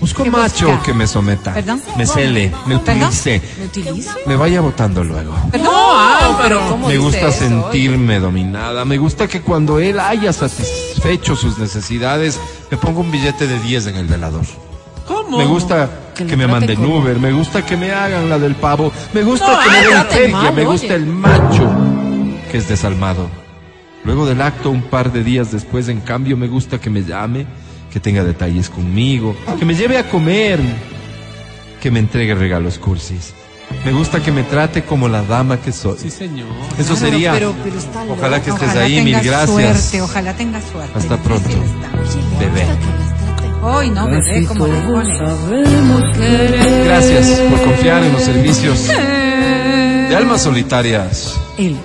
busco ¿Qué macho busca? que me someta, ¿Perdón? me cele, me ¿Perdón? utilice, ¿Me utilizo? me vaya votando luego. No, pero ¿cómo Me gusta eso? sentirme dominada. Me gusta que cuando él haya satisfecho sus necesidades, me ponga un billete de 10 en el velador. ¿Cómo? Me gusta Que me manden como- Uber. Me gusta que me hagan la del pavo. Me gusta No, que me den feria. Me gusta oye. el macho que es desalmado. Luego del acto, un par de días después, en cambio, me gusta que me llame, que tenga detalles conmigo, que me lleve a comer, que me entregue regalos cursis. Me gusta que me trate como la dama que soy. Sí, señor. Eso Claro, sería. pero- pero está Ojalá que estés Ojalá ahí, mil gracias. Suerte, ojalá tengas suerte. Hasta pronto. Bebé. Hoy no, bebé, como le pone. Gracias por confiar en los servicios de almas solitarias. El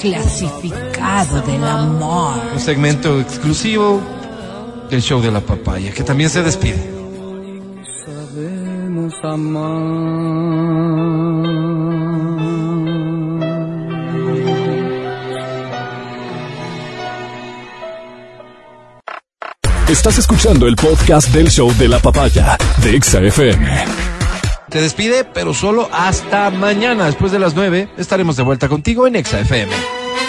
clasificado del amor. Un segmento exclusivo del show de la papaya, que también se despide. Sabemos amar. Estás escuchando el podcast del show de la papaya de Exa FM. Se despide, pero solo hasta mañana. Después de las 9 estaremos de vuelta contigo en Exa FM.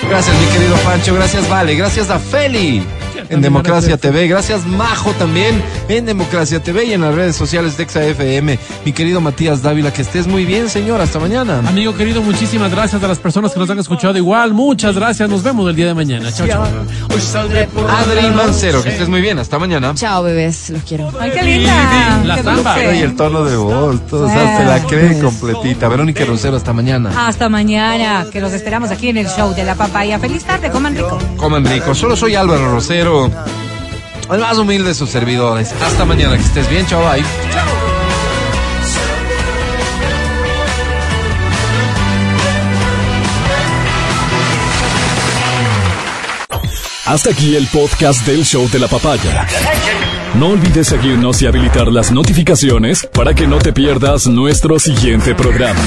Gracias, mi querido Pancho. Gracias, Vale. Gracias a Feli en Democracia TV. Gracias, Majo, también en Democracia TV y en las redes sociales de Exa FM. Mi querido Matías Dávila, que estés muy bien, señor. Hasta mañana. Amigo querido, muchísimas gracias a las personas que nos han escuchado igual. Muchas gracias. Nos vemos el día de mañana. Chao, chao. Adri Mancero, que estés muy bien. Hasta mañana. Chao, bebés, los quiero. Ay, qué linda. La qué samba. Y el tono de voz, todo, o sea, se la cree completita. Verónica Rosero, hasta mañana. Hasta mañana, que los esperamos aquí en el show de la papaya. Feliz tarde, coman rico. Coman rico. Solo soy Álvaro Rosero. El más humilde de sus servidores. Hasta mañana, que estés bien, chao, bye. Hasta aquí el podcast del show de la papaya. No olvides seguirnos y habilitar las notificaciones para que no te pierdas nuestro siguiente programa.